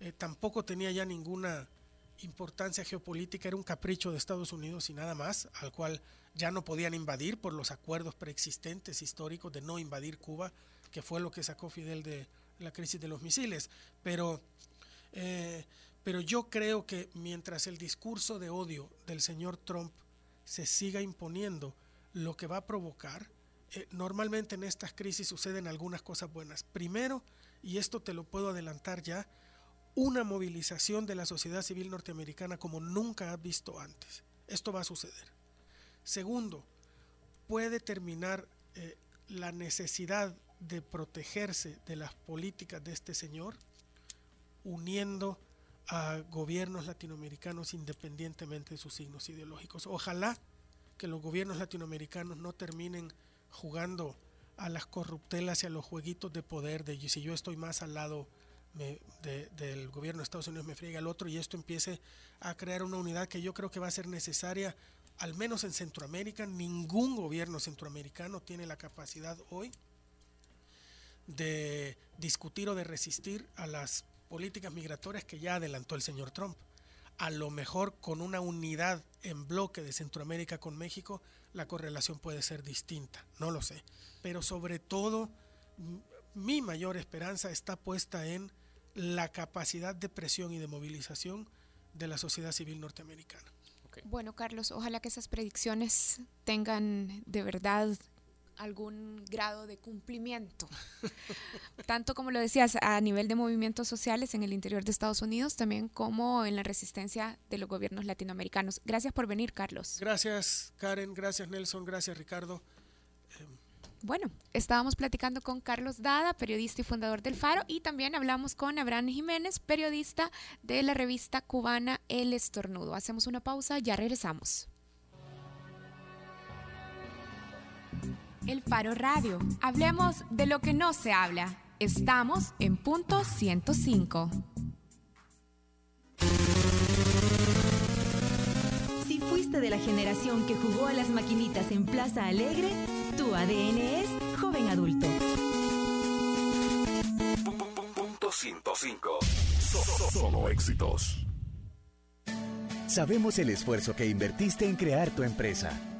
Eh, tampoco tenía ya ninguna importancia geopolítica, era un capricho de Estados Unidos y nada más, al cual ya no podían invadir por los acuerdos preexistentes históricos de no invadir Cuba, que fue lo que sacó Fidel de la crisis de los misiles. Pero, eh, pero yo creo que mientras el discurso de odio del señor Trump se siga imponiendo, lo que va a provocar, eh, normalmente en estas crisis suceden algunas cosas buenas. Primero, y esto te lo puedo adelantar ya, una movilización de la sociedad civil norteamericana como nunca ha visto antes. Esto va a suceder. Segundo, puede terminar eh, la necesidad de protegerse de las políticas de este señor uniendo a gobiernos latinoamericanos independientemente de sus signos ideológicos. Ojalá que los gobiernos latinoamericanos no terminen jugando a las corruptelas y a los jueguitos de poder de si yo estoy más al lado del gobierno de Estados Unidos me friega el otro y esto empiece a crear una unidad que yo creo que va a ser necesaria al menos en Centroamérica ningún gobierno centroamericano tiene la capacidad hoy de discutir o de resistir a las políticas migratorias que ya adelantó el señor Trump. A lo mejor con una unidad en bloque de Centroamérica con México, la correlación puede ser distinta, no lo sé. Pero sobre todo, mi mayor esperanza está puesta en la capacidad de presión y de movilización de la sociedad civil norteamericana. Bueno, Carlos, ojalá que esas predicciones tengan de verdad algún grado de cumplimiento, (laughs) tanto como lo decías, a nivel de movimientos sociales en el interior de Estados Unidos, también como en la resistencia de los gobiernos latinoamericanos. Gracias por venir, Carlos. Gracias, Karen, gracias, Nelson, gracias, Ricardo. Bueno, estábamos platicando con Carlos Dada, periodista y fundador del Faro, y también hablamos con Abraham Jiménez, periodista de la revista cubana El Estornudo. Hacemos una pausa, ya regresamos. El Faro Radio. Hablemos de lo que no se habla. Estamos en punto 105. Si fuiste de la generación que jugó a las maquinitas en Plaza Alegre, tu ADN es joven adulto. Punto 105. Solo éxitos. Sabemos el esfuerzo que invertiste en crear tu empresa.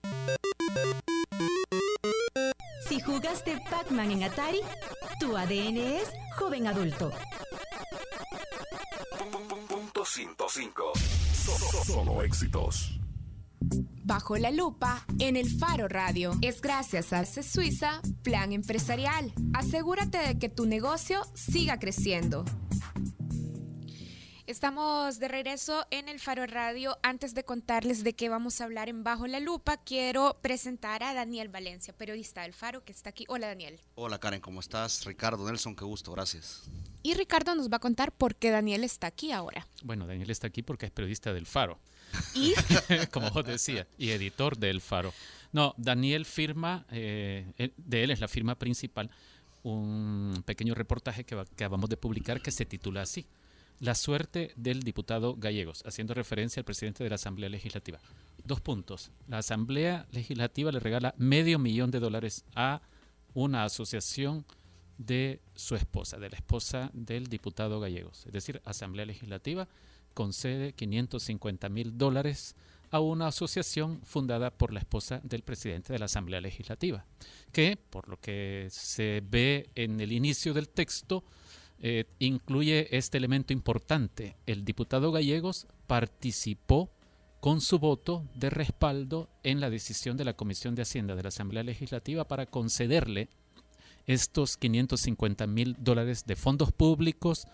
Si jugaste Pac-Man en Atari, tu ADN es joven adulto. Punto 105. Solo éxitos. Bajo la lupa en el Faro Radio. Es gracias a CE Suiza Plan Empresarial. Asegúrate de que tu negocio siga creciendo. Estamos de regreso en el Faro Radio. Antes de contarles de qué vamos a hablar en Bajo la Lupa, quiero presentar a Daniel Valencia, periodista del Faro, que está aquí. Hola, Daniel. Hola, Karen, ¿cómo estás? Ricardo Nelson, qué gusto, gracias. Y Ricardo nos va a contar por qué Daniel está aquí ahora. Bueno, Daniel está aquí porque es periodista del Faro. Y, (laughs) como vos decías, y editor del Faro. No, Daniel firma, eh, de él es la firma principal, un pequeño reportaje que, va- que acabamos de publicar que se titula así, La suerte del diputado Gallegos, haciendo referencia al presidente de la Asamblea Legislativa. Dos puntos. La Asamblea Legislativa le regala medio millón de dólares a una asociación de su esposa, de la esposa del diputado Gallegos. Es decir, Asamblea Legislativa concede 550 mil dólares a una asociación fundada por la esposa del presidente de la Asamblea Legislativa, que, por lo que se ve en el inicio del texto, eh, incluye este elemento importante. El diputado Gallegos participó con su voto de respaldo en la decisión de la Comisión de Hacienda de la Asamblea Legislativa para concederle estos 550 mil dólares de fondos públicos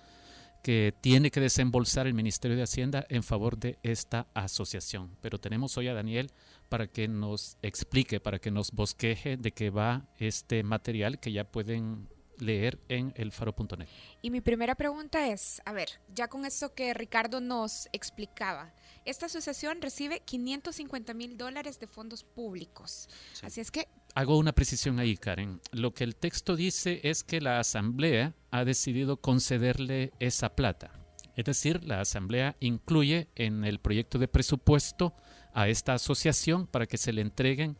que tiene que desembolsar el Ministerio de Hacienda en favor de esta asociación. Pero tenemos hoy a Daniel para que nos explique, para que nos bosqueje de qué va este material que ya pueden leer en elfaro.net. y mi primera pregunta es, a ver, ya con esto que Ricardo nos explicaba, esta asociación recibe 550 mil dólares de fondos públicos. Así es que Hago una precisión ahí, Karen. Lo que el texto dice es que la Asamblea ha decidido concederle esa plata. Es decir, la Asamblea incluye en el proyecto de presupuesto a esta asociación para que se le entreguen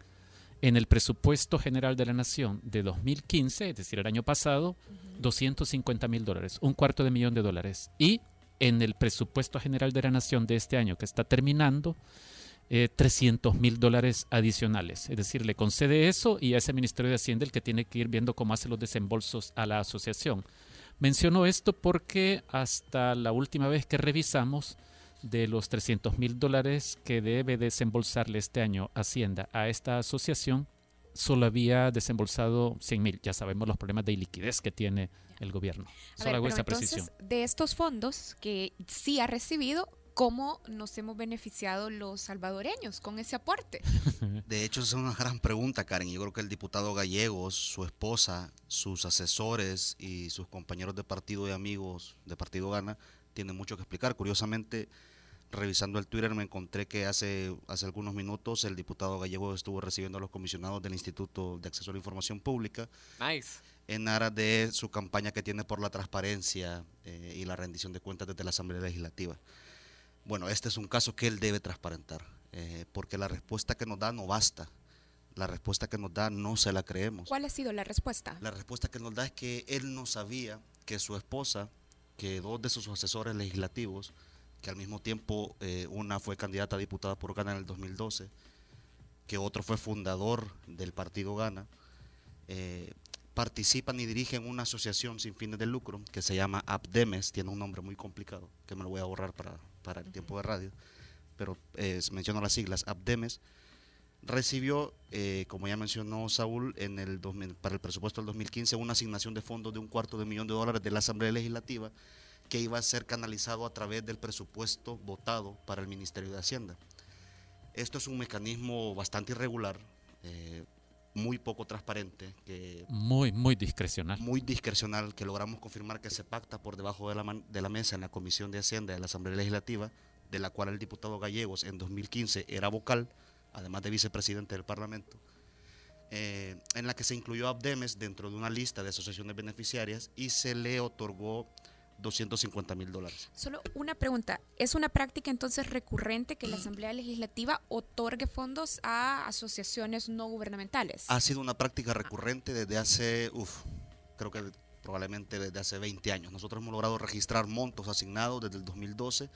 en el presupuesto general de la Nación de 2015, es decir, el año pasado, 250 mil dólares, un cuarto de millón de dólares. Y en el presupuesto general de la Nación de este año que está terminando, eh, 300 mil dólares adicionales. Es decir, le concede eso y a ese Ministerio de Hacienda el que tiene que ir viendo cómo hace los desembolsos a la asociación. Menciono esto porque hasta la última vez que revisamos de los 300 mil dólares que debe desembolsarle este año Hacienda a esta asociación, solo había desembolsado 100 mil. Ya sabemos los problemas de liquidez que tiene el gobierno. A Solo ver, hago pero esa entonces, precisión. de estos fondos que sí ha recibido, ¿cómo nos hemos beneficiado los salvadoreños con ese aporte? (laughs) De hecho, esa es una gran pregunta, Karen. Yo creo que el diputado Gallegos, su esposa, sus asesores y sus compañeros de partido y amigos de Partido Gana tienen mucho que explicar. Curiosamente, revisando el Twitter me encontré que hace, hace algunos minutos el diputado Gallegos estuvo recibiendo a los comisionados del Instituto de Acceso a la Información Pública Nice. en aras de su campaña que tiene por la transparencia eh, y la rendición de cuentas desde la Asamblea Legislativa. Bueno, este es un caso que él debe transparentar, eh, porque la respuesta que nos da no basta. La respuesta que nos da no se la creemos. ¿Cuál ha sido la respuesta? La respuesta que nos da es que él no sabía que su esposa, que dos de sus asesores legislativos, que al mismo tiempo eh, una fue candidata a diputada por Gana en el 2012, que otro fue fundador del partido Gana, eh, participan y dirigen una asociación sin fines de lucro que se llama Abdemes, tiene un nombre muy complicado, que me lo voy a ahorrar para, para el tiempo de radio, pero eh, menciono las siglas, Abdemes, recibió, eh, como ya mencionó Saúl, en el 2000 para el presupuesto del 2015 una asignación de fondos de un cuarto de millón de dólares de la Asamblea Legislativa que iba a ser canalizado a través del presupuesto votado para el Ministerio de Hacienda. Esto es un mecanismo bastante irregular, eh, muy poco transparente, que Muy, muy discrecional. muy discrecional que logramos confirmar que se pacta por debajo de la, man- de la mesa en la Comisión de Hacienda de la Asamblea Legislativa, de la cual el diputado Gallegos en 2015 era vocal, además de vicepresidente del Parlamento, eh, en la que se incluyó a Abdemes dentro de una lista de asociaciones beneficiarias y se le otorgó 250 mil dólares. Solo una pregunta. ¿Es una práctica entonces recurrente que la Asamblea Legislativa otorgue fondos a asociaciones no gubernamentales? Ha sido una práctica recurrente desde hace, uf, creo que probablemente desde hace 20 años. Nosotros hemos logrado registrar montos asignados desde el 2012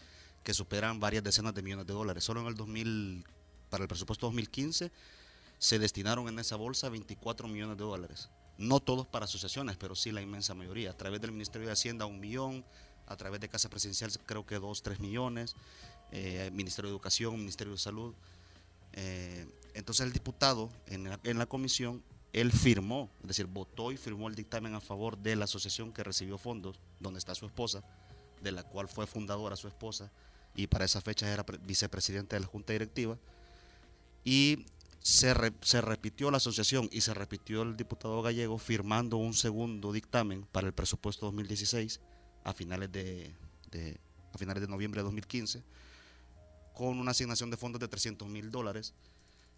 que superan varias decenas de millones de dólares. Solo en el 2000, para el presupuesto 2015, se destinaron en esa bolsa 24 millones de dólares. No todos para asociaciones, pero sí la inmensa mayoría. A través del Ministerio de Hacienda, un millón. A través de Casa Presidencial, creo que dos, tres millones. Eh, Ministerio de Educación, Ministerio de Salud. Eh, entonces el diputado en la, en la comisión, él firmó, es decir, votó y firmó el dictamen a favor de la asociación que recibió fondos, donde está su esposa, de la cual fue fundadora su esposa y para esa fecha era vicepresidente de la Junta Directiva. Y se, se repitió la asociación y se repitió el diputado gallego firmando un segundo dictamen para el presupuesto 2016 a finales de, a finales de noviembre de 2015 con una asignación de fondos de 300 mil dólares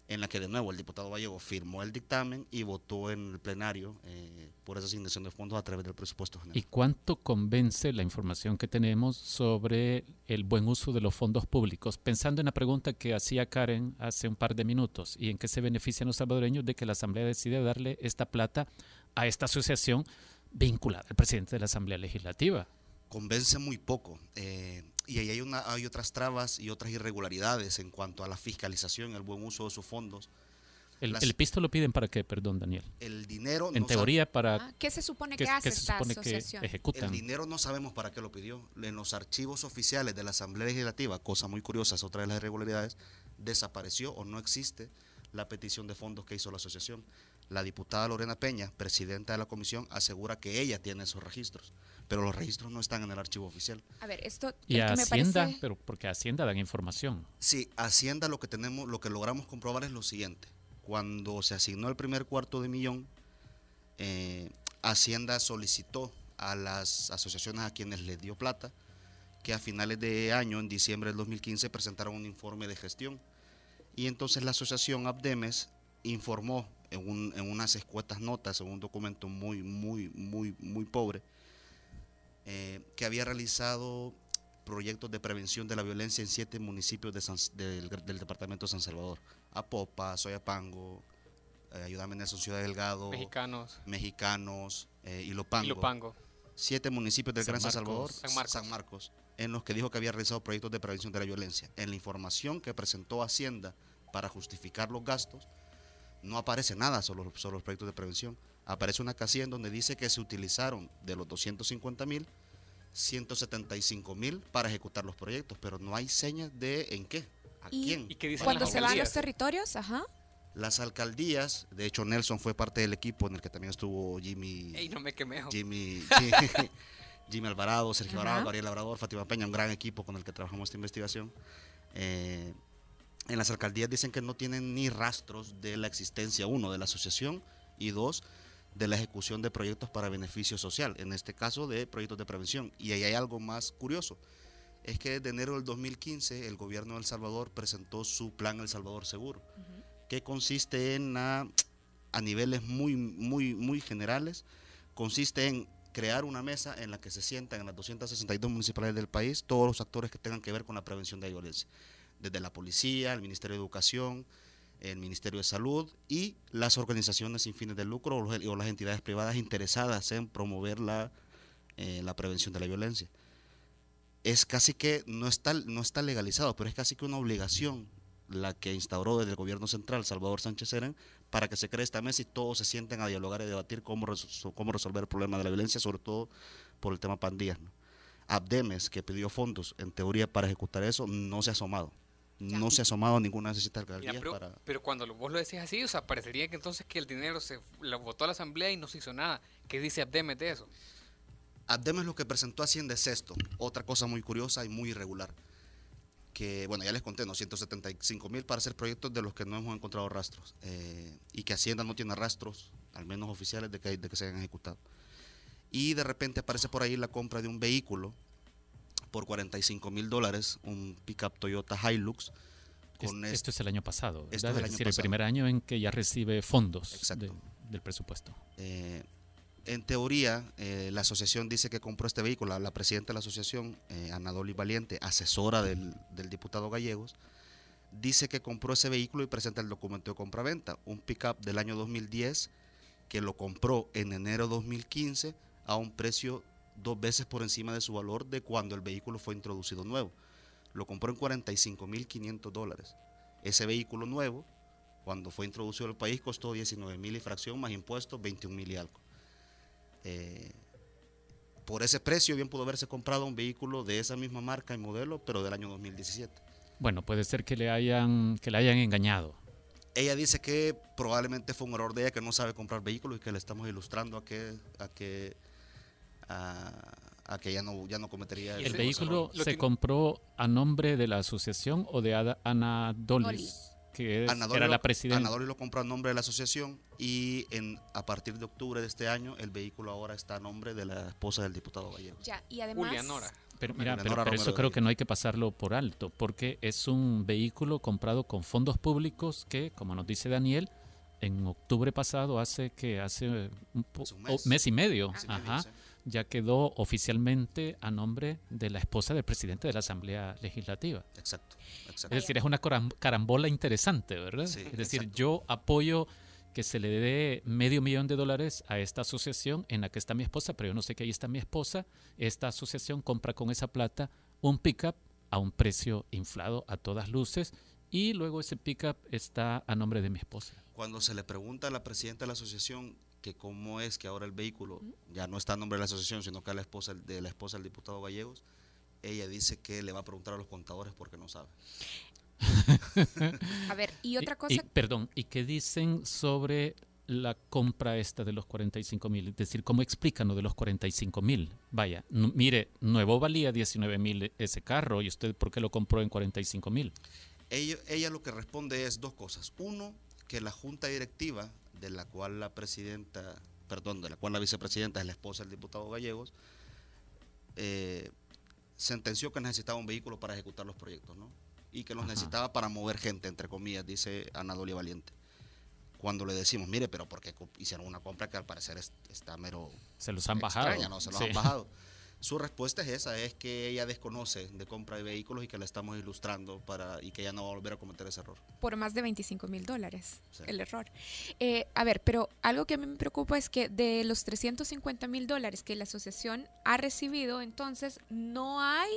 en la que de nuevo el diputado Gallego firmó el dictamen y votó en el plenario eh, por esa asignación de fondos a través del presupuesto general. ¿Y cuánto convence la información que tenemos sobre el buen uso de los fondos públicos? Pensando en la pregunta que hacía Karen hace un par de minutos y en qué se benefician los salvadoreños de que la Asamblea decide darle esta plata a esta asociación vinculada al presidente de la Asamblea Legislativa. Convence muy poco. Eh, y ahí hay, una, hay otras trabas y otras irregularidades en cuanto a la fiscalización, el buen uso de sus fondos. ¿El, el pisto lo piden para qué, perdón, Daniel? El dinero... En teoría, para... Ah, ¿Qué se supone que, hace esta asociación? El dinero no sabemos para qué lo pidió. En los archivos oficiales de la Asamblea Legislativa, cosa muy curiosa, es otra de las irregularidades, desapareció o no existe la petición de fondos que hizo la asociación. La diputada Lorena Peña, presidenta de la comisión, asegura que ella tiene esos registros pero los registros no están en el archivo oficial. A ver, esto y Hacienda, pero porque Hacienda dan información. Sí, Hacienda lo que tenemos, lo que logramos comprobar es lo siguiente: cuando se asignó el primer cuarto de millón, eh, Hacienda solicitó a las asociaciones a quienes les dio plata que a finales de año, en diciembre del 2015, presentaron un informe de gestión. Y entonces la asociación Abdemes informó en, en unas escuetas notas, en un documento muy, muy, muy, muy pobre, eh, que había realizado proyectos de prevención de la violencia en siete municipios del, departamento de San Salvador. Apopa, Soyapango, eh, Ayúdame Nelson, Ciudad Delgado. Mexicanos. Mexicanos, eh, Ilopango. Siete municipios del Gran San Salvador, San Marcos. en los que dijo que había realizado proyectos de prevención de la violencia. En la información que presentó Hacienda para justificar los gastos, no aparece nada sobre, sobre los proyectos de prevención aparece una casilla en donde dice que se utilizaron de los 250 mil, 175 mil para ejecutar los proyectos, pero no hay señas de en qué, a quién. ¿Y Cuando se van los territorios, ajá. Las alcaldías, de hecho Nelson fue parte del equipo en el que también estuvo Jimmy. no me (laughs) Jimmy, Jimmy Alvarado, Sergio Alvarado, Ariel Labrador, Fátima Peña, un gran equipo con el que trabajamos esta investigación. Eh, en las alcaldías dicen que no tienen ni rastros de la existencia, uno, de la asociación y dos, de la ejecución de proyectos para beneficio social, en este caso de proyectos de prevención. Y ahí hay algo más curioso, es que desde enero del 2015 el gobierno de El Salvador presentó su plan El Salvador Seguro, que consiste en, a, a niveles muy, muy, muy generales, consiste en crear una mesa en la que se sientan en las 262 municipalidades del país todos los actores que tengan que ver con la prevención de la violencia, desde la policía, el Ministerio de Educación, el Ministerio de Salud y las organizaciones sin fines de lucro o, las entidades privadas interesadas en promover la, eh, la prevención de la violencia. Es casi que, no está, no está legalizado, pero es casi que una obligación la que instauró desde el gobierno central Salvador Sánchez Seren para que se cree esta mesa y todos se sienten a dialogar y debatir cómo, cómo resolver el problema de la violencia, sobre todo por el tema pandillas. Abdemes, que pidió fondos en teoría para ejecutar eso, no se ha asomado no se ha asomado ninguna necesidad pero, para... pero cuando vos lo decís así, o sea, parecería que entonces que el dinero se lo votó a la asamblea y no se hizo nada. ¿Qué dice Abdemes de eso? Abdemes lo que presentó Hacienda es esto, otra cosa muy curiosa y muy irregular. Que, bueno, ya les conté, ¿no? 175 mil para hacer proyectos de los que no hemos encontrado rastros. Eh, y que Hacienda no tiene rastros, al menos oficiales, de que, de que se hayan ejecutado. Y de repente aparece por ahí la compra de un vehículo por 45 mil dólares un pickup Toyota Hilux. Con esto es el año pasado, es decir, el primer año en que ya recibe fondos del presupuesto. Eh, en teoría, eh, la asociación dice que compró este vehículo. La, presidenta de la asociación, eh, Anadoli Valiente, asesora del, del, diputado Gallegos, dice que compró ese vehículo y presenta el documento de compra-venta. Un pickup del año 2010 que lo compró en enero 2015 a un precio dos veces por encima de su valor de cuando el vehículo fue introducido nuevo. Lo compró en 45.500 dólares. Ese vehículo nuevo, cuando fue introducido al país, costó 19.000 y fracción más impuestos, 21.000 y algo. Eh, por ese precio bien pudo haberse comprado un vehículo de esa misma marca y modelo, pero del año 2017. Bueno, puede ser que le hayan, que le hayan engañado. Ella dice que probablemente fue un error de ella que no sabe comprar vehículos y que le estamos ilustrando a que, a que a, a que ya no, ya no cometería ¿El ese vehículo se compró a nombre de la asociación o de Ada- Anadolis, que es- Anadoli era lo- la presidenta? Anadoli lo compró a nombre de la asociación y en, a partir de octubre de este año el vehículo ahora está a nombre de la esposa del diputado Gallegos. Ya, y además... Pero, mira, pero, pero eso creo que no hay que pasarlo por alto, porque es un vehículo comprado con fondos públicos que, como nos dice Daniel, en octubre pasado, hace que hace un, po- un mes. mes y medio, medio, ajá, sí. Ya quedó oficialmente a nombre de la esposa del presidente de la Asamblea Legislativa. Exacto, exacto. Es decir, es una carambola interesante, ¿verdad? Sí, es decir, exacto. yo apoyo que se le dé medio millón de dólares a esta asociación en la que está mi esposa, pero yo no sé que ahí está mi esposa. Esta asociación compra con esa plata un pickup a un precio inflado a todas luces y luego ese pickup está a nombre de mi esposa. Cuando se le pregunta a la presidenta de la asociación que cómo es que ahora el vehículo ya no está a nombre de la asociación, sino que es la esposa de la esposa del diputado Gallegos, ella dice que le va a preguntar a los contadores porque no sabe. (laughs) A ver, y otra cosa... y, perdón, ¿y qué dicen sobre la compra esta de los 45 mil? Es decir, ¿cómo explican lo de los 45 mil? Vaya, mire, nuevo valía 19 mil ese carro y usted ¿por qué lo compró en 45 mil? Ella, ella lo que responde es dos cosas. Uno, que la junta directiva, de la cual la presidenta, perdón, de la cual la vicepresidenta es la esposa del diputado Gallegos, eh, sentenció que necesitaba un vehículo para ejecutar los proyectos, ¿no? Y que los Ajá. necesitaba para mover gente, entre comillas, dice Anadolia Valiente. Cuando le decimos, mire, pero porque hicieron una compra que al parecer es- está mero Se los han extraña, bajado. ¿no? Se los Sí. han bajado. (laughs) Su respuesta es esa, es que ella desconoce de compra de vehículos y que la estamos ilustrando para y que ella no va a volver a cometer ese error. por más de 25 mil dólares Sí. el error. Eh, a ver, pero algo que a mí me preocupa es que de los 350 mil dólares que la asociación ha recibido, entonces no hay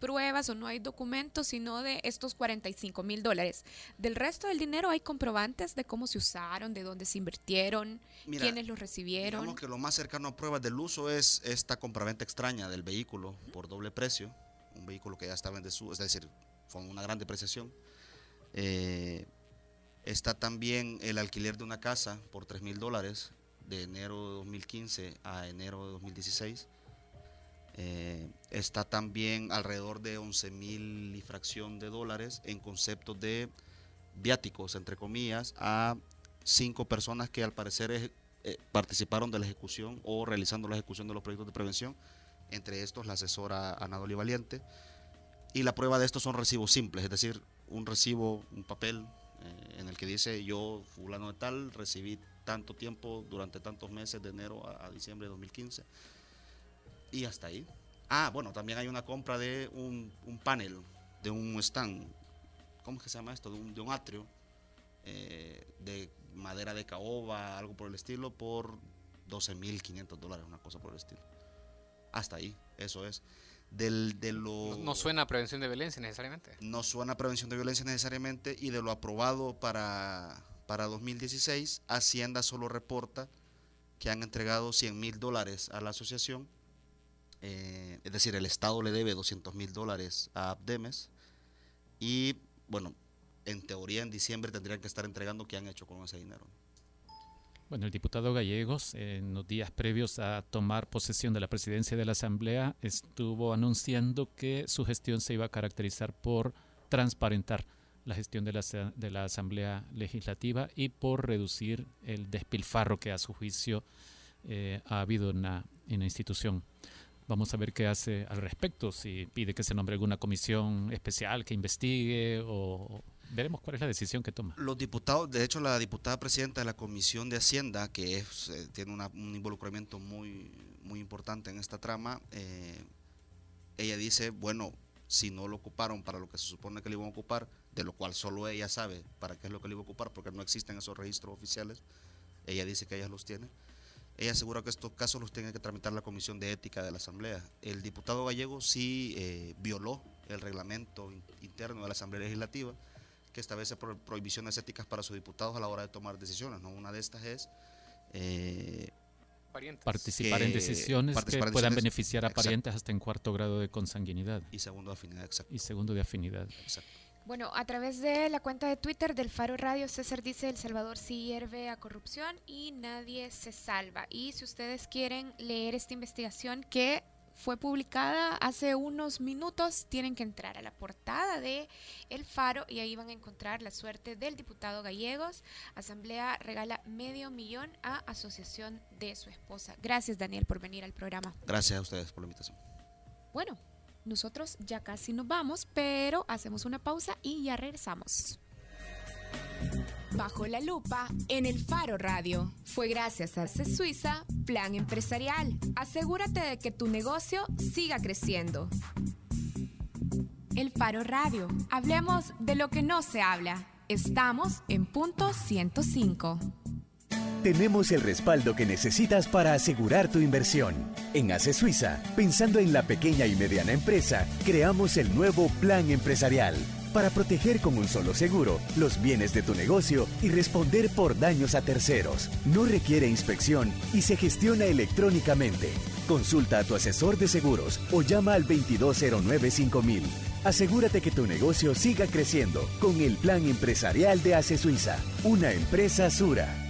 pruebas o no hay documentos, sino de estos 45 mil dólares. Del resto del dinero hay comprobantes de cómo se usaron, de dónde se invirtieron, Mira, quiénes los recibieron. Digamos que lo más cercano a pruebas del uso es esta compraventa extraña del vehículo por doble precio, un vehículo que ya estaba en desuso, es decir, fue una gran depreciación. Eh, está también el alquiler de una casa por 3 mil dólares de enero de 2015 a enero de 2016. Eh, está también alrededor de 11 mil y fracción de dólares en conceptos de viáticos, entre comillas, a cinco personas que al parecer eh, participaron de la ejecución o realizando la ejecución de los proyectos de prevención, entre estos la asesora Anadoli Valiente. Y la prueba de esto son recibos simples, es decir, un recibo, un papel eh, en el que dice yo, fulano de tal, recibí tanto tiempo durante tantos meses de enero a, a diciembre de 2015. Y hasta ahí. Ah, bueno, también hay una compra de un, un panel, de un stand, ¿cómo es que se llama esto? De un, de un atrio eh, de madera de caoba, algo por el estilo, por 12.500 dólares, una cosa por el estilo. Hasta ahí, eso es. Del, de lo, No, no suena a prevención de violencia necesariamente. no suena a prevención de violencia necesariamente y de lo aprobado para, para 2016, Hacienda solo reporta que han entregado 100 mil dólares a la asociación, eh, es decir, el Estado le debe 200 mil dólares a Abdemes y bueno, en teoría en diciembre tendrían que estar entregando qué han hecho con ese dinero. Bueno, el diputado Gallegos, en los días previos a tomar posesión de la presidencia de la Asamblea, estuvo anunciando que su gestión se iba a caracterizar por transparentar la gestión de la, Asamblea Legislativa y por reducir el despilfarro que a su juicio eh, ha habido en la institución. Vamos a ver qué hace al respecto, si pide que se nombre alguna comisión especial que investigue o veremos cuál es la decisión que toma. Los diputados, de hecho la diputada presidenta de la Comisión de Hacienda, que eh, tiene un involucramiento muy, muy importante en esta trama, eh, ella dice, bueno, si no lo ocuparon para lo que se supone que le iban a ocupar, de lo cual solo ella sabe para qué es lo que le iba a ocupar, porque no existen esos registros oficiales, ella dice que ella los tiene. Ella asegura que estos casos los tiene que tramitar la Comisión de Ética de la Asamblea. El diputado gallego sí eh, violó el reglamento in- interno de la Asamblea Legislativa, que establece pro- prohibiciones éticas para sus diputados a la hora de tomar decisiones. ¿no? Una de estas es eh, Parientes. participar en decisiones participar que puedan decisiones- beneficiar a exacto. parientes hasta en cuarto grado de consanguinidad y segundo de afinidad, exacto. y segundo de afinidad. exacto. Bueno, a través de la cuenta de Twitter del Faro Radio, César dice El Salvador sí hierve a corrupción y nadie se salva. Y si ustedes quieren leer esta investigación que fue publicada hace unos minutos. Tienen que entrar a la portada de El Faro y ahí van a encontrar la suerte del diputado Gallegos. Asamblea regala medio millón a asociación de su esposa. Gracias Daniel por venir al programa. Gracias a ustedes por la invitación. Bueno, nosotros ya casi nos vamos, pero hacemos una pausa y ya regresamos. Bajo la lupa en el Faro Radio. Fue gracias a C Suiza Plan Empresarial. Asegúrate de que tu negocio siga creciendo. El Faro Radio. Hablemos de lo que no se habla. Estamos en punto 105. Tenemos el respaldo que necesitas para asegurar tu inversión. En ACE Suiza, pensando en la pequeña y mediana empresa, creamos el nuevo Plan Empresarial para proteger con un solo seguro los bienes de tu negocio y responder por daños a terceros. No requiere inspección y se gestiona electrónicamente. Consulta a tu asesor de seguros o llama al 2209-5000. Asegúrate que tu negocio siga creciendo con el plan empresarial de ACE Suiza, una empresa Sura.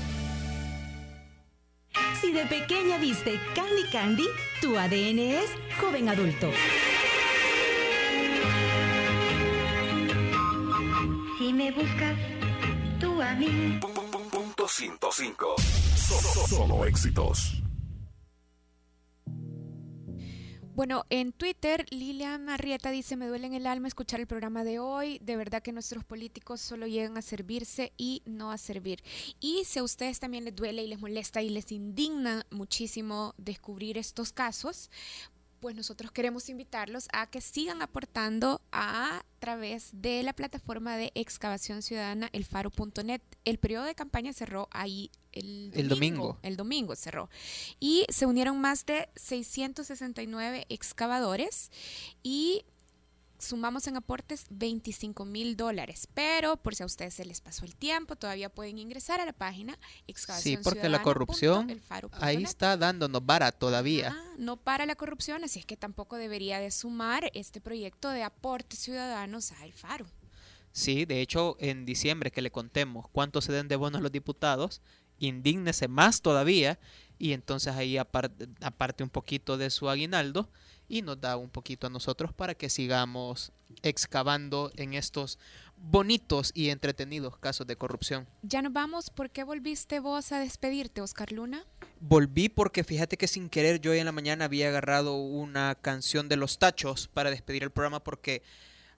Si de pequeña viste Candy Candy, tu ADN es joven adulto. Si me buscas, tú a mí. Punto 105. Solo, solo éxitos. Bueno, en Twitter, Lilian Arrieta dice, me duele en el alma escuchar el programa de hoy, de verdad que nuestros políticos solo llegan a servirse y no a servir. Y si a ustedes también les duele y les molesta y les indigna muchísimo descubrir estos casos, pues nosotros queremos invitarlos a que sigan aportando a través de la plataforma de excavación ciudadana elfaro.net. El periodo de campaña cerró ahí el domingo, El domingo. El domingo cerró. Y se unieron más de 669 excavadores y sumamos en aportes 25 mil dólares. Pero por si a ustedes se les pasó el tiempo, todavía pueden ingresar a la página Sí, porque la corrupción ahí está dándonos vara todavía. Ah, no para la corrupción, así es que tampoco debería de sumar este proyecto de aportes ciudadanos a El Faro. Sí, de hecho, en diciembre que le contemos cuánto se den de bonos los diputados, indígnese más todavía y entonces ahí aparte, aparte un poquito de su aguinaldo y nos da un poquito a nosotros para que sigamos excavando en estos bonitos y entretenidos casos de corrupción. Ya nos vamos, ¿por qué volviste vos a despedirte, Oscar Luna? Volví porque fíjate que sin querer yo hoy en la mañana había agarrado una canción de los tachos para despedir el programa porque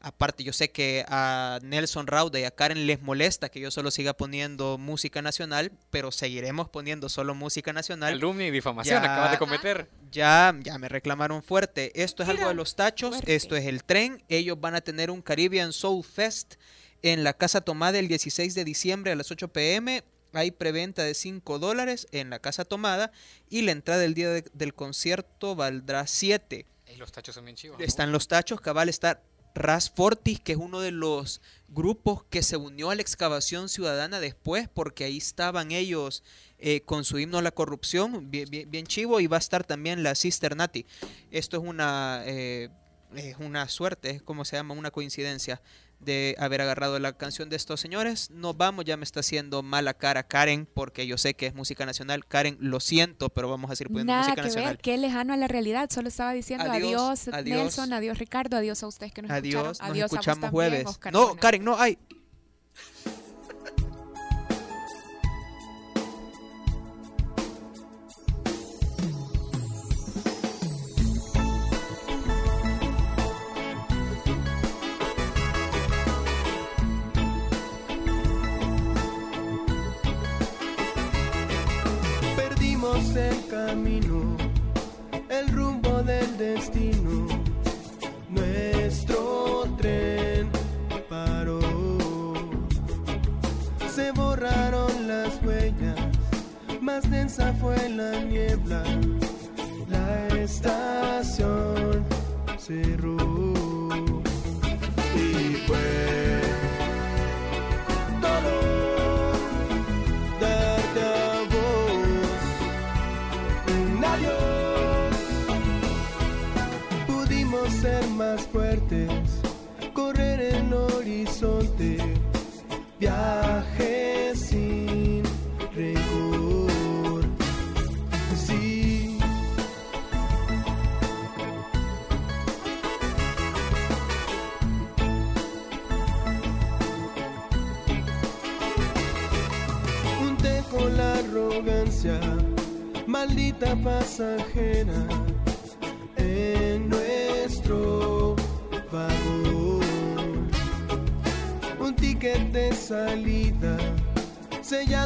aparte yo sé que a Nelson Rauda y a Karen les molesta que yo solo siga poniendo música nacional, pero seguiremos poniendo solo música nacional. Calumnia y difamación acabas de cometer. Ya, ya me reclamaron fuerte. Esto es algo de los tachos, esto es el tren. Ellos van a tener un Caribbean Soul Fest en la Casa Tomada el 16 de diciembre a las 8 pm. Hay preventa de 5 dólares en la Casa Tomada y la entrada del día de- del concierto valdrá 7. Y los tachos son bien chivos. ¿no? Están los tachos, cabal está Ras Fortis, que es uno de los grupos que se unió a la excavación ciudadana después, porque ahí estaban ellos eh, con su himno a la corrupción, bien, chivo, y va a estar también la Sister Nati. Esto es una, eh, es una suerte, es como se llama, una coincidencia de haber agarrado la canción de estos señores. Nos vamos, ya me está haciendo mala cara Karen, porque yo sé que es música nacional. Karen, lo siento, pero vamos a seguir poniendo Nada música que nacional. ver, qué lejano a la realidad. Solo estaba diciendo Adiós, adiós, adiós. Nelson, adiós Ricardo, adiós a ustedes que nos Adiós, escucharon. nos Adiós a vos escuchamos también, jueves. Oscar No. Karen, no, ay. El camino, el rumbo del destino. Nuestro tren paró. Se borraron las huellas, más densa fue la niebla. La estación cerró.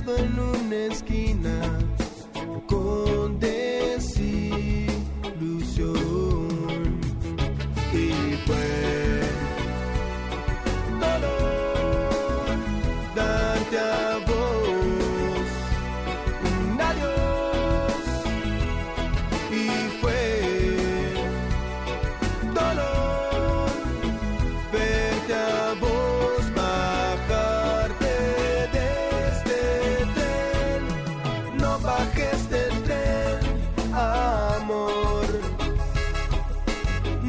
Sellado en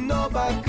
no